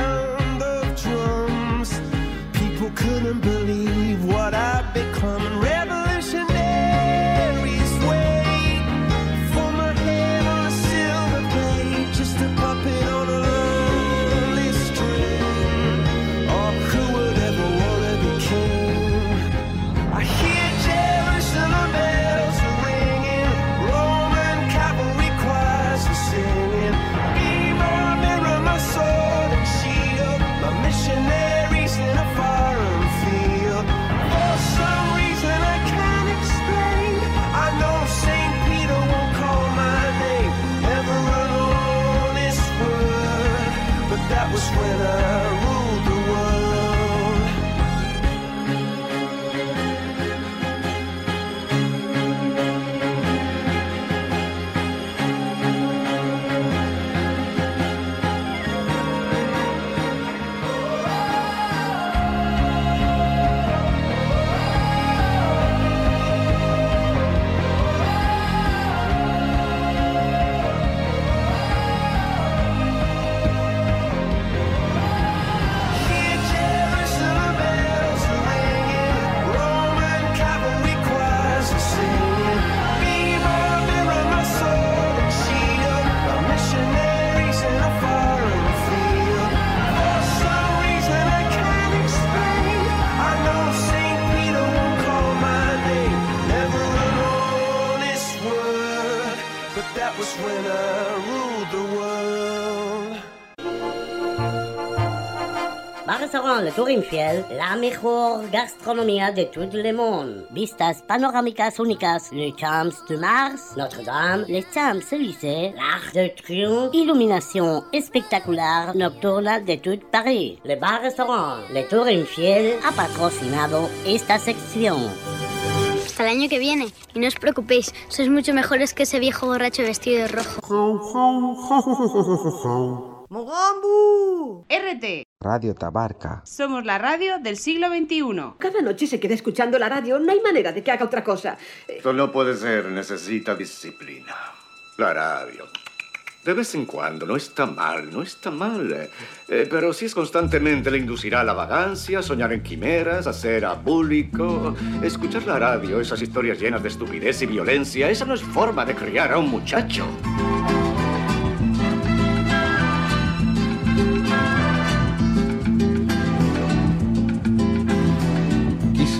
Le Tour Infiel, la mejor gastronomía de todo le monde. Vistas panorámicas únicas, le Champs de Mars, Notre-Dame, les Champs-Élysées, l'Arc de Triomphe, iluminación espectacular nocturna de tout Paris. Le Bar Restaurant Le Tour Infiel ha patrocinado esta sección. Hasta el año que viene. Y no os preocupéis, sois mucho mejores que ese viejo borracho vestido de rojo. ¡Mogambu! RT. Radio Tabarca. Somos la radio del siglo XXI. Cada noche se queda escuchando la radio, no hay manera de que haga otra cosa. Esto no puede ser, necesita disciplina. La radio. De vez en cuando, no está mal, no está mal. eh, eh, pero si es constantemente le inducirá a la vagancia, soñar en quimeras, hacer abúlico. Escuchar la radio, esas historias llenas de estupidez y violencia, esa no es forma de criar a un muchacho.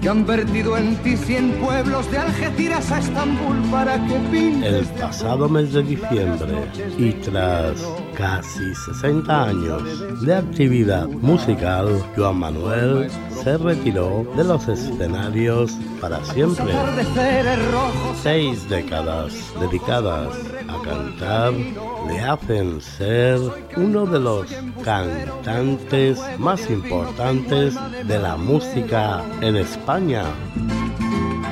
que han vertido en ti cien pueblos de Algeciras a Estambul para que pintes El pasado mes de diciembre y tras casi 60 años de actividad musical, Joan Manuel se retiró de los escenarios para siempre. Seis décadas dedicadas a cantar le hacen ser uno de los cantantes más importantes de la música en España.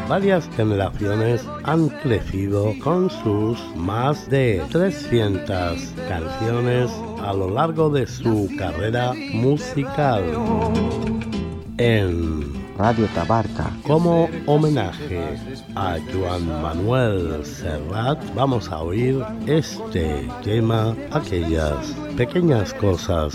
Varias generaciones han crecido con sus más de 300 canciones a lo largo de su carrera musical. En Radio Tabarca. como homenaje a Joan Manuel Serrat, vamos a oír este tema, aquellas pequeñas cosas.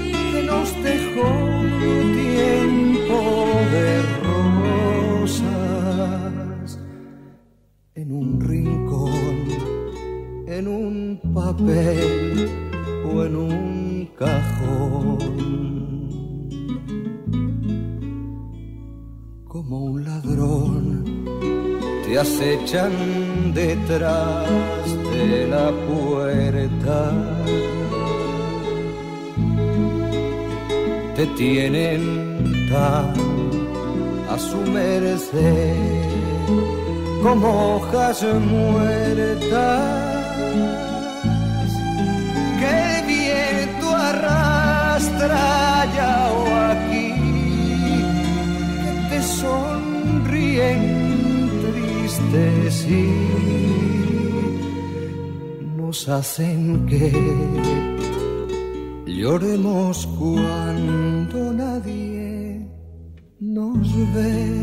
nos dejó tiempo de rosas en un rincón, en un papel o en un cajón. Como un ladrón te acechan detrás de la puerta. Te tienen a su merced. Como hojas muertas que el viento arrastra ya o aquí que te sonríen tristes y nos hacen que lloremos cuando nadie nos ve.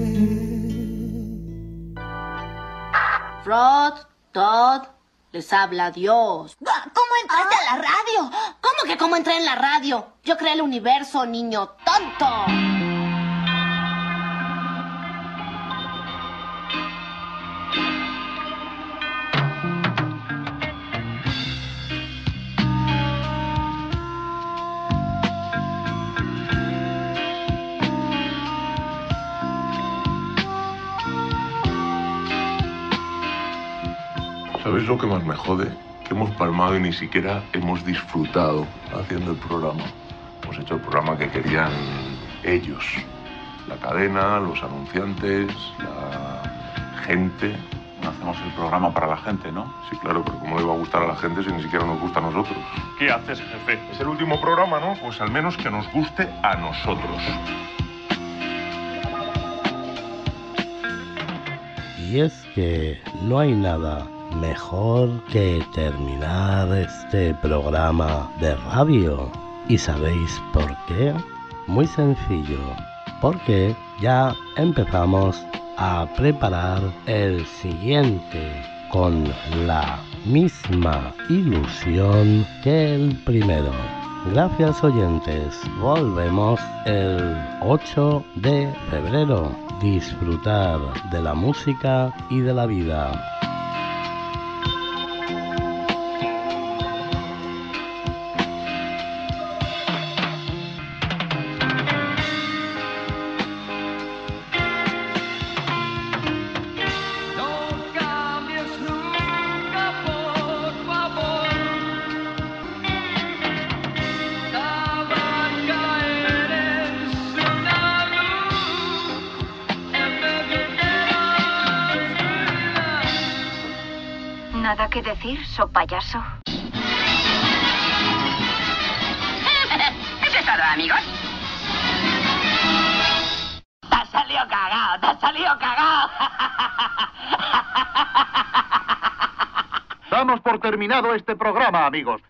Rod, Todd, les habla Dios. ¿Cómo entraste a la radio? ¿Cómo que cómo entré en la radio? Yo creé el universo, niño tonto. ¿Sabéis lo que más me jode? Que hemos palmado y ni siquiera hemos disfrutado haciendo el programa. Hemos hecho el programa que querían ellos. La cadena, los anunciantes, la gente. No hacemos el programa para la gente, ¿no? Sí, claro, pero ¿cómo le va a gustar a la gente si ni siquiera nos gusta a nosotros? ¿Qué haces, jefe? Es el último programa, ¿no? Pues al menos que nos guste a nosotros. Y es que no hay nada mejor que terminar este programa de radio. ¿Y sabéis por qué? Muy sencillo, porque ya empezamos a preparar el siguiente con la misma ilusión que el primero. Gracias oyentes, volvemos el 8 de febrero. Disfrutar de la música y de la vida. Payaso. Eso es todo, amigos. Te has salido cagado, te has salido cagado. Damos por terminado este programa, amigos.